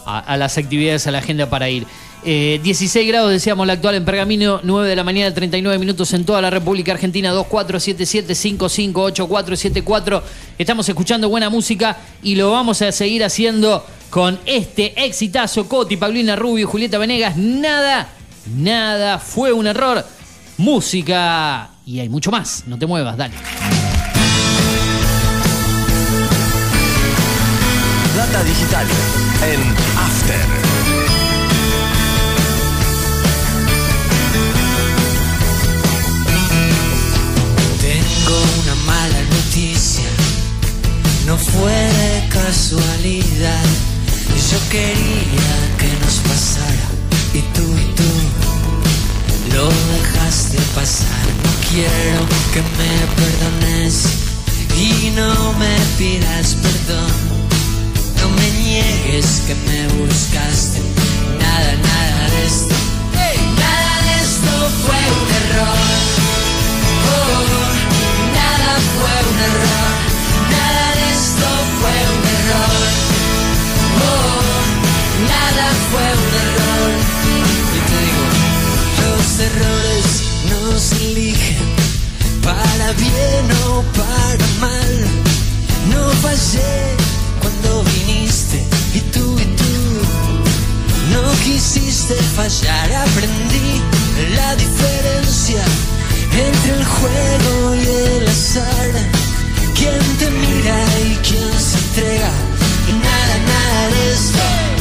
a, las actividades, a la agenda para ir. Eh, 16 grados, decíamos la actual en Pergamino, 9 de la mañana, 39 minutos en toda la República Argentina, 2477-558474. Estamos escuchando buena música y lo vamos a seguir haciendo con este exitazo. Coti, Paulina Rubio, Julieta Venegas, nada, nada, fue un error. Música y hay mucho más. No te muevas, dale. Data digital en After. Tengo una mala noticia, no fue de casualidad. Yo quería que nos pasara y tú y tú lo dejaste pasar. No quiero que me perdones y no me pidas perdón. No me niegues que me buscaste. Nada, nada de esto. Nada de esto fue un error. Oh, nada fue un error. Nada de esto fue un error. Oh, nada fue un error. Y te digo, los errores no se eligen para bien o para mal. No fallé cuando viniste y tú y tú no quisiste fallar. Aprendí la diferencia entre el juego y el azar. Quién te mira y quién se entrega. Y nada, nada de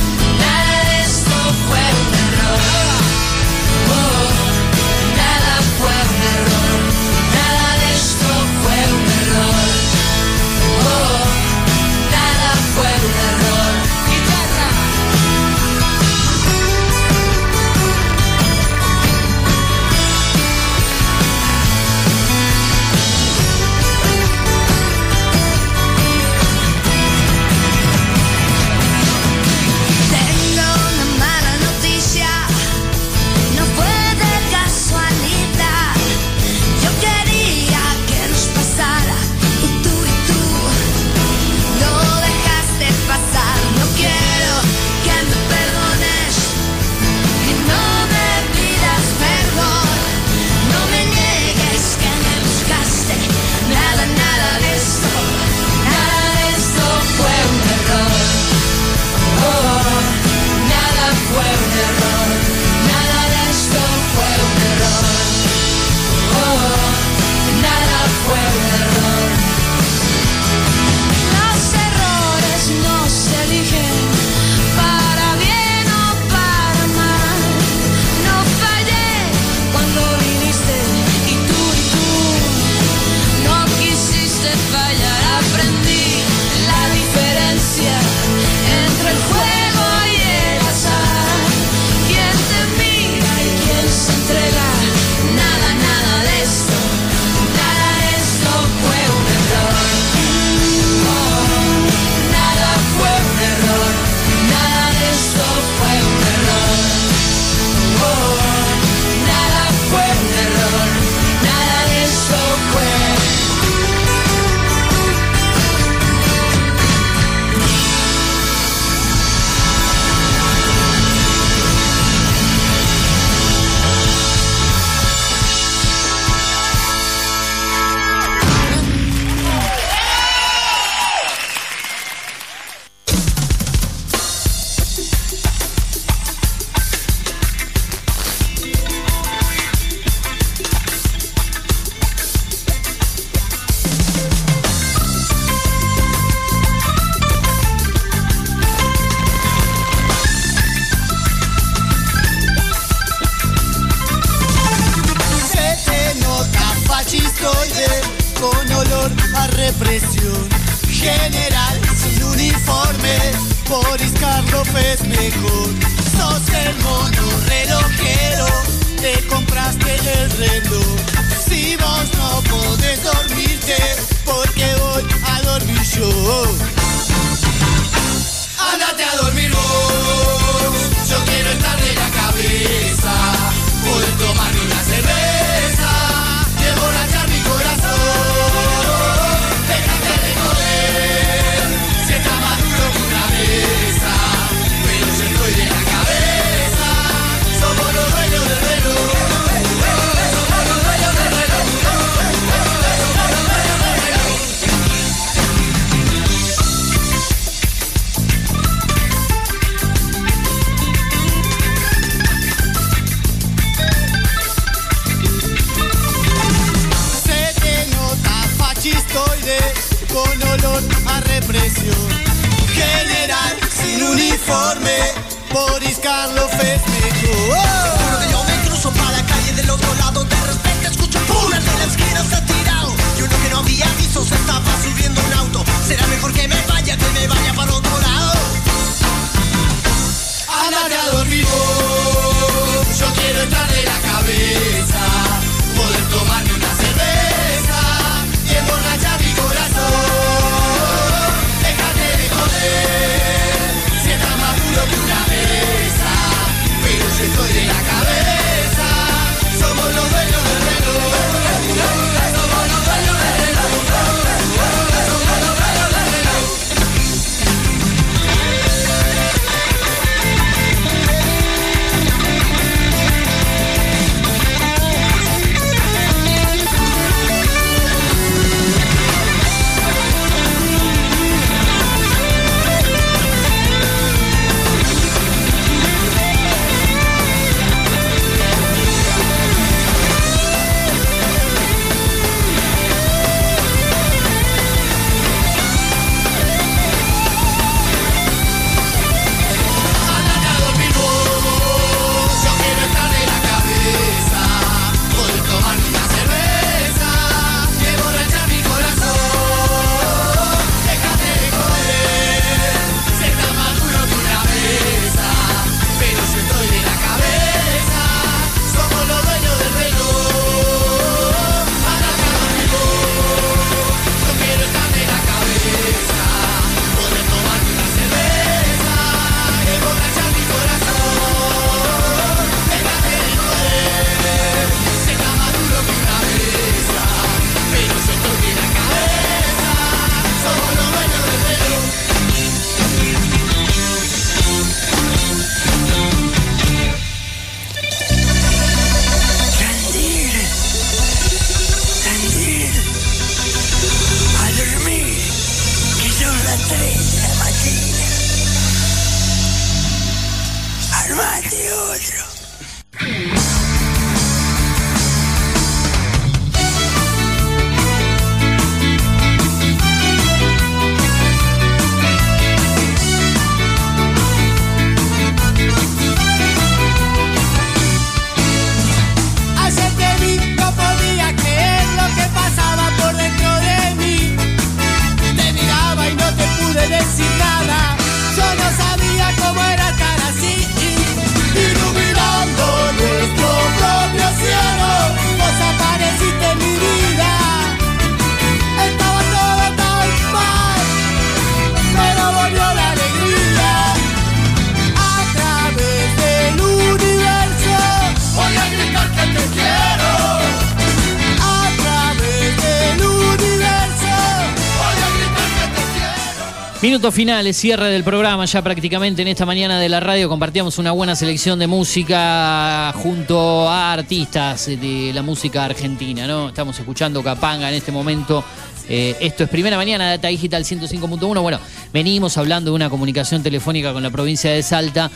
Minutos finales, cierre del programa, ya prácticamente en esta mañana de la radio compartíamos una buena selección de música junto a artistas de la música argentina, ¿no? Estamos escuchando Capanga en este momento. Eh, esto es primera mañana, Data Digital 105.1. Bueno, venimos hablando de una comunicación telefónica con la provincia de Salta.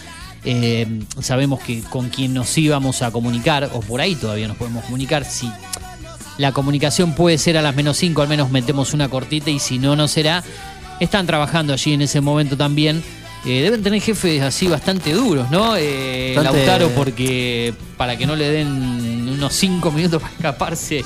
Eh, sabemos que con quien nos íbamos a comunicar, o por ahí todavía nos podemos comunicar, si la comunicación puede ser a las menos 5, al menos metemos una cortita y si no, no será están trabajando allí en ese momento también. Eh, deben tener jefes así bastante duros, ¿no? Eh. Lautaro, porque para que no le den unos cinco minutos para escaparse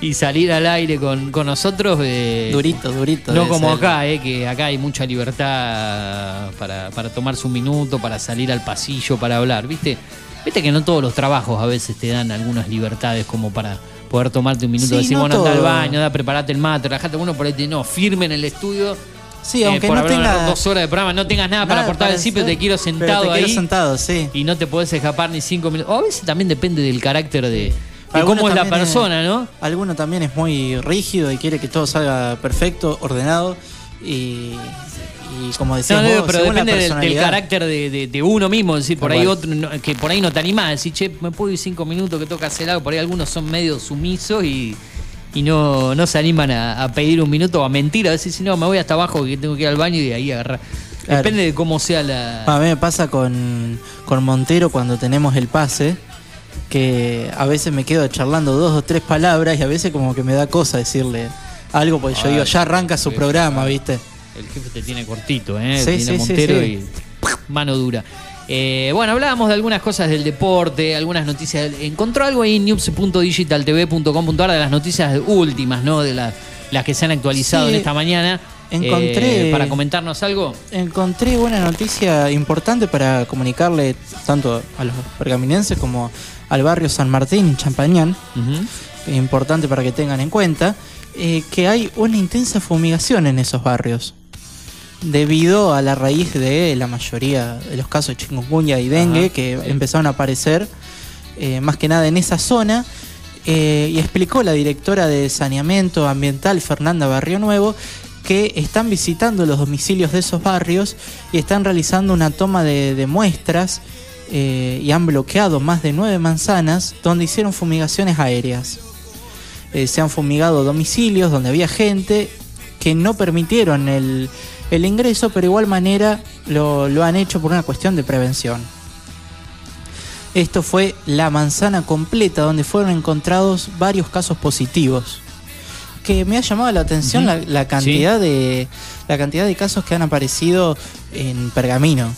y salir al aire con, con nosotros. Eh, durito, durito. No como acá, eh, que acá hay mucha libertad para, para tomarse un minuto, para salir al pasillo, para hablar, ¿viste? Viste que no todos los trabajos a veces te dan algunas libertades como para poder tomarte un minuto, sí, decir, no bueno, anda al baño, da, preparate el mate, relajate. Uno por ahí te no, firme en el estudio Sí, eh, aunque por no haber tenga- dos horas de programa, no tengas nada, para aportar al hacer, te quiero sentado te quiero ahí. sentado, sí. Y no te podés escapar ni cinco minutos. O a veces también depende del carácter de, de cómo es la persona, ¿no? Alguno también es muy rígido y quiere que todo salga perfecto, ordenado y, y como decías No, no, vos, pero depende del, carácter de, de- de uno mismo. Es decir, por ahí otro no- que por ahí no te animás. Decir, che, me puedo ir cinco minutos que toca hacer algo. Por ahí algunos son medio sumisos y, y no, no se animan a, a pedir un minuto o a mentir. A veces si no, me voy hasta abajo que tengo que ir al baño y de ahí agarrar. Claro. Depende de cómo sea la. A mí me pasa con, con Montero cuando tenemos el pase, que a veces me quedo charlando dos o tres palabras y a veces como que me da cosa decirle algo, porque yo Ah, digo, ya arranca su programa, ¿viste? El jefe te tiene cortito, ¿eh? Sí, tiene sí, sí, Montero sí. y mano dura. Eh, bueno, hablábamos de algunas cosas del deporte, algunas noticias. Encontró algo ahí en news.digitaltv.com.ar de las noticias últimas, ¿no? De las, las que se han actualizado Sí. en esta mañana. Encontré- Eh, para comentarnos algo. Encontré una noticia importante para comunicarle tanto a los pergaminenses como al barrio San Martín Champañán, importante para que tengan en cuenta, eh, que hay una intensa fumigación en esos barrios. Debido a la raíz de la mayoría de los casos de chikungunya y dengue Ajá, que empezaron a aparecer eh, más que nada en esa zona, eh, y explicó la directora de saneamiento ambiental, Fernanda Barrio Nuevo, que están visitando los domicilios de esos barrios y están realizando una toma de, de muestras eh, y han bloqueado más de nueve manzanas donde hicieron fumigaciones aéreas. Se han fumigado domicilios donde había gente que no permitieron el, el ingreso, pero de igual manera lo, lo han hecho por una cuestión de prevención. Esto fue la manzana completa donde fueron encontrados varios casos positivos. Que me ha llamado la atención la, la cantidad de la cantidad de casos que han aparecido en Pergamino.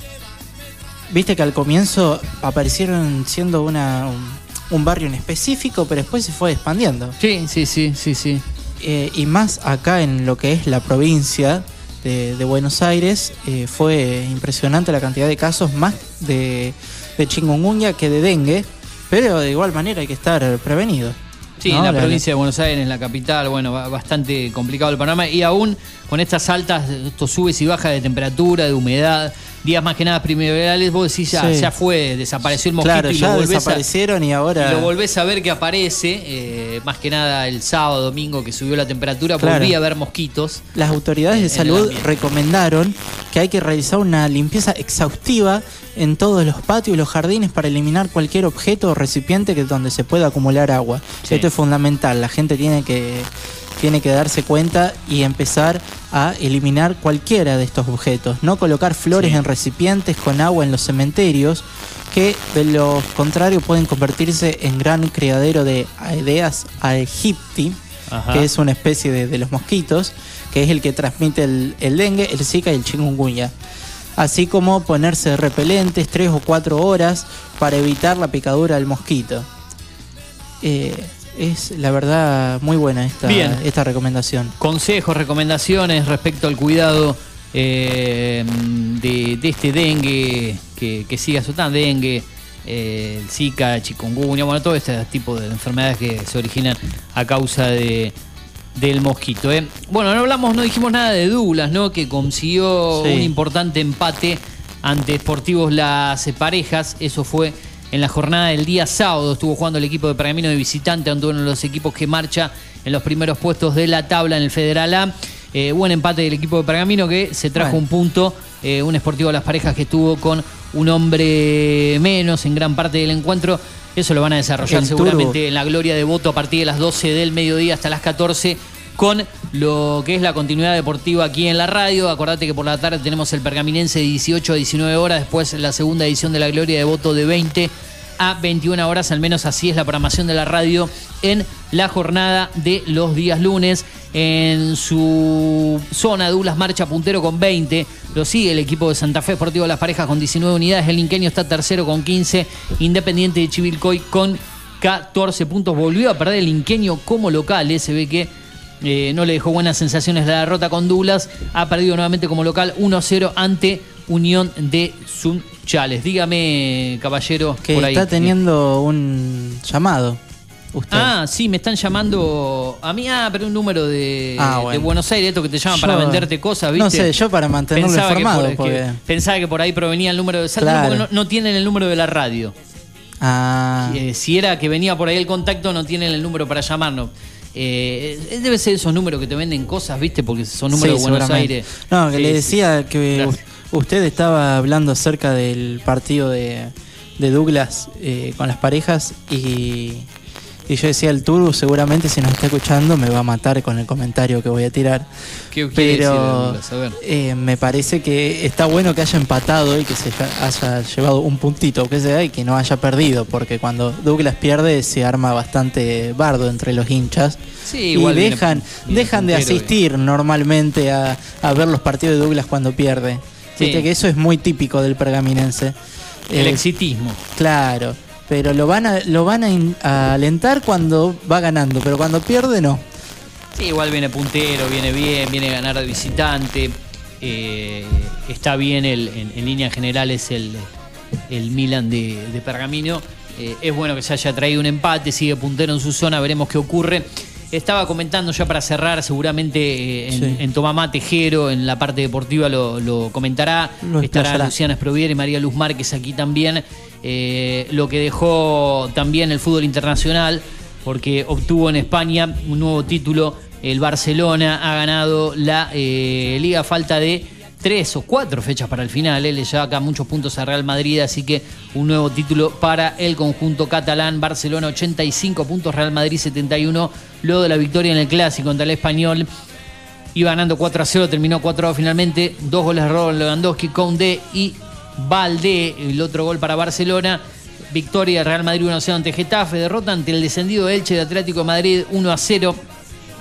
Viste que al comienzo aparecieron siendo una, un, un barrio en específico, pero después se fue expandiendo. Sí, sí, sí, sí, sí. Eh, y más acá en lo que es la provincia de, de Buenos Aires, eh, fue impresionante la cantidad de casos más de, de chikungunya que de dengue, pero de igual manera hay que estar prevenido. Sí, ¿no? en la La- provincia de Buenos Aires, en la capital, bueno, ba- bastante complicado el panorama. Y aún con estas altas, estos subes y bajas de temperatura, de humedad, días más que nada primaverales, vos decís ya, Sí. ya fue, desapareció el mosquito Claro, y ya lo volvés a, desaparecieron y ahora... y lo volvés a ver que aparece, eh, más que nada el sábado, domingo que subió la temperatura, Claro. volví a ver mosquitos. Las autoridades de en salud recomendaron que hay que realizar una limpieza exhaustiva en todos los patios y los jardines para eliminar cualquier objeto o recipiente que donde se pueda acumular agua. Sí. Esto es fundamental. La gente tiene que tiene que darse cuenta y empezar a eliminar cualquiera de estos objetos. No colocar flores Sí. en recipientes con agua en los cementerios que de lo contrario pueden convertirse en gran criadero de Aedeas aegypti, Ajá. que es una especie de, de los mosquitos, que es el que transmite el, el dengue, el zika y el chikungunya. Así como ponerse repelentes tres o cuatro horas para evitar la picadura del mosquito. Eh, es la verdad muy buena esta, Bien. esta recomendación. Consejos, recomendaciones respecto al cuidado eh, de, de este dengue que, que siga azotando, dengue, eh, el Zika, chikungunya, bueno, todo este tipo de enfermedades que se originan a causa de del mosquito. ¿eh? Bueno, no hablamos, no dijimos nada de Douglas, ¿no? Que consiguió Sí. un importante empate ante Sportivos Las Parejas. Eso fue en la jornada del día sábado. Estuvo jugando el equipo de Pergamino de visitante ante uno de los equipos que marcha en los primeros puestos de la tabla en el Federal A. Eh, buen empate del equipo de Pergamino que se trajo Bueno. un punto. eh, un Sportivo Las Parejas que estuvo con un hombre menos en gran parte del encuentro. Eso lo van a desarrollar El seguramente Turbo. en la gloria de voto a partir de las 12 del mediodía hasta las 14 con lo que es la continuidad deportiva aquí en la radio. Acordate que por la tarde tenemos el Pergaminense de 18 a 19 horas, después la segunda edición de la gloria de voto de 20 a 21 horas, al menos así es la programación de la radio en la jornada de los días lunes. En su zona, Douglas marcha puntero con 20. Lo sigue el equipo de Santa Fe Sportivo de las Parejas con 19 unidades. El Inqueño está tercero con 15. Independiente de Chivilcoy con 14 puntos. Volvió a perder el Inqueño como local. eh, Se ve que eh, no le dejó buenas sensaciones la derrota con Douglas. Ha perdido nuevamente como local 1-0 ante Unión de Sunchales. Dígame, caballero, Que por ahí. está teniendo un llamado. Usted. Ah, sí, me están llamando a mí, ah, pero un número de, Ah, de bueno. Buenos Aires, esto que te llaman para venderte cosas, ¿viste? No sé, yo para mantenerlo Pensaba que informado. que- pensaba que por ahí provenía el número de Salta, Claro. porque no, no tienen el número de la radio. Ah, Eh, si era que venía por ahí el contacto, no tienen el número para llamarnos. Eh, debe ser esos números que te venden cosas, ¿viste? Porque son números sí, de Buenos. Aires. No, que Sí, le sí. decía que Gracias. usted estaba hablando acerca del partido de, de Douglas eh, con las parejas y, y yo decía, el Turbo seguramente si nos está escuchando me va a matar con el comentario que voy a tirar. ¿Qué decir Pero Douglas? A eh, me parece que está bueno que haya empatado y que se ha- haya llevado un puntito, que sea, y que no haya perdido, porque cuando Douglas pierde se arma bastante bardo entre los hinchas. Sí, y igual viene- dejan, viene dejan de asistir normalmente a, a ver los partidos de Douglas cuando pierde. Sí. Viste que eso es muy típico del pergaminense. El Eh, exitismo. Claro, pero lo van a, lo van a, in- a alentar cuando va ganando, pero cuando pierde no. Sí, igual viene puntero, viene bien, viene a ganar de visitante. eh, está bien el, en, en líneas generales el, el Milan de, de Pergamino. Eh, es bueno que se haya traído un empate, sigue puntero en su zona, veremos qué ocurre. Estaba comentando ya para cerrar, seguramente eh, en, Sí. en Tomamá Tejero, en la parte deportiva lo, lo comentará. Lo Estará. Luciana Esprovier y María Luz Márquez aquí también. Eh, lo que dejó también el fútbol internacional, porque obtuvo en España un nuevo título. El Barcelona ha ganado la eh, Liga falta de tres o cuatro fechas para el final. Él le lleva acá muchos puntos a Real Madrid, así que un nuevo título para el conjunto catalán. Barcelona 85 puntos, Real Madrid 71. Luego de la victoria en el clásico contra el español. Iba ganando 4 a 0, terminó 4 a 2 finalmente. Dos goles de Robert Lewandowski, Conde y Valdé. El otro gol para Barcelona. Victoria de Real Madrid 1 a 0 ante Getafe. Derrota ante el descendido Elche de Atlético de Madrid 1 a 0.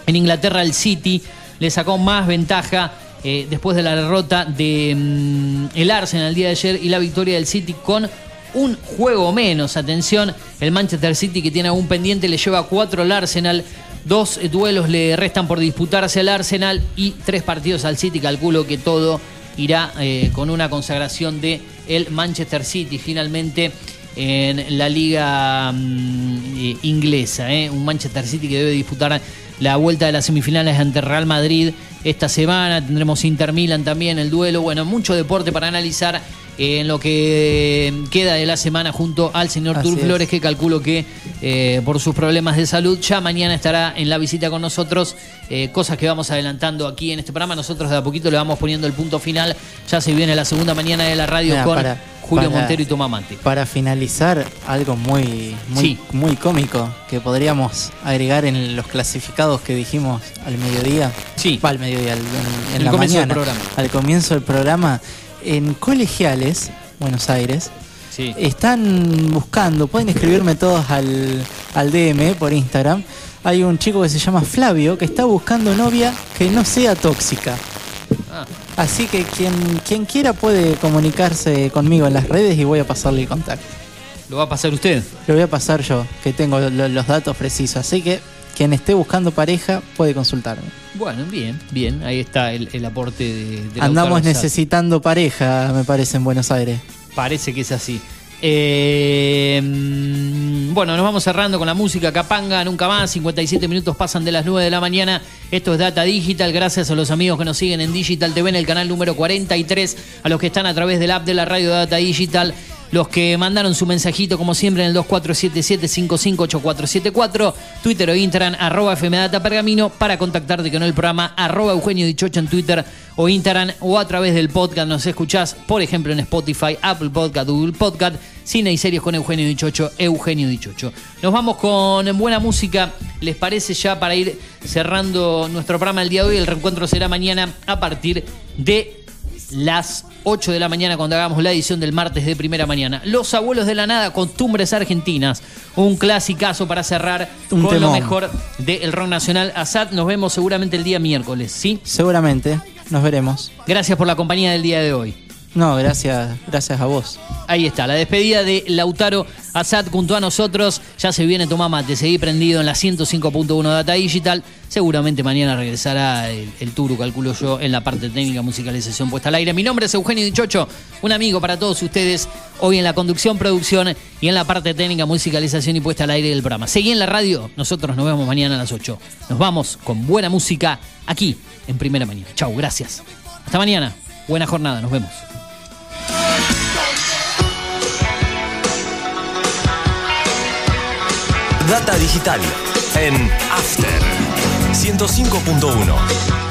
En Inglaterra el City le sacó más ventaja eh, después de la derrota de mm, Arsenal el día de ayer y la victoria del City con un juego menos. Atención, el Manchester City que tiene aún pendiente le lleva cuatro al Arsenal. Dos duelos le restan por disputarse al Arsenal y tres partidos al City. Calculo que todo irá eh, con una consagración de el Manchester City finalmente en la liga mm, eh, inglesa. eh. Un Manchester City que debe disputar la vuelta de las semifinales ante Real Madrid esta semana. Tendremos Inter Milan también, el duelo. Bueno, mucho deporte para analizar en lo que queda de la semana junto al señor Tur es. Flores, que calculo que eh, por sus problemas de salud ya mañana estará en la visita con nosotros. eh, cosas que vamos adelantando aquí en este programa. Nosotros de a poquito le vamos poniendo el punto final. Ya se viene la segunda mañana de la radio Mira, con para- Julio para- Montero y Tomamante. Para finalizar, algo muy, muy, Sí. muy cómico que podríamos agregar en los clasificados que dijimos al mediodía. Sí. Va, al mediodía, al- en, en El la comienzo del mañana. programa. Al comienzo del programa. En colegiales, Buenos Aires, Sí. están buscando, pueden escribirme todos al, al DM por Instagram. Hay un chico que se llama Flavio que está buscando novia que no sea tóxica. Ah. Así que quien, quien quiera puede comunicarse conmigo en las redes y voy a pasarle el contacto. ¿Lo va a pasar usted? Lo voy a pasar yo, que tengo lo- los datos precisos. Así que quien esté buscando pareja puede consultarme. Bueno, bien, bien. Ahí está el, el aporte de, de Andamos necesitando pareja, me parece, en Buenos Aires. Parece que es así. Eh, mm, bueno, nos vamos cerrando con la música Capanga, nunca más. 57 minutos pasan de las 9 de la mañana. Esto es Data Digital. Gracias a los amigos que nos siguen en Digital TV en el canal número 43. A los que están a través del app de la radio Data Digital. Los que mandaron su mensajito, como siempre, en el 2477-558474, Twitter o Instagram, arroba FMData Pergamino, para contactarte con el programa, arroba Eugenio Dichocho en Twitter o Instagram, o a través del podcast. Nos escuchás, por ejemplo, en Spotify, Apple Podcast, Google Podcast, Cine y Series con Eugenio Dichocho, Eugenio Dichocho. Nos vamos con buena música. ¿Les parece ya para ir cerrando nuestro programa el día de hoy? El reencuentro será mañana a partir de las 8 de la mañana cuando hagamos la edición del martes de primera mañana. Los abuelos de la nada, costumbres argentinas. Un clasicazo para cerrar Un con lo mejor del rock nacional. Asad, nos vemos seguramente el día miércoles, ¿sí? Seguramente, nos veremos. Gracias por la compañía del día de hoy. No, gracias, gracias a vos. Ahí está, la despedida de Lautaro Azad junto a nosotros. Ya se viene Tomá Mate, seguí prendido en la 105.1 Data Digital. Seguramente mañana regresará el, el Turu, calculo yo, en la parte técnica, musicalización puesta al aire. Mi nombre es Eugenio Dichocho, un amigo para todos ustedes, hoy en la conducción, producción y en la parte técnica, musicalización y puesta al aire del programa. Seguí en la radio, nosotros nos vemos mañana a las 8. Nos vamos con buena música aquí, en Primera Mañana. Chau, gracias. Hasta mañana, buena jornada, nos vemos. Data Digital en After 105.1.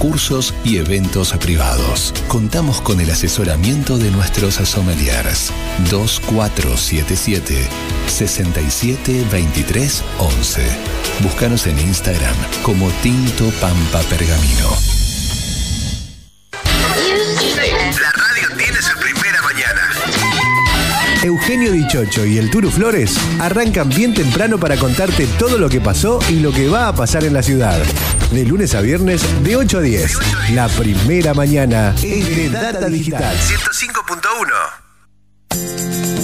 cursos y eventos privados. Contamos con el asesoramiento de nuestros sommeliers 2477 6723 11. Búscanos en Instagram como Tinto Pampa Pergamino. La radio tiene su primera mañana. Eugenio Dichocho y el Turu Flores arrancan bien temprano para contarte todo lo que pasó y lo que va a pasar en la ciudad. De lunes a viernes, de 8 a 10. La primera mañana es de Data Digital 105.1.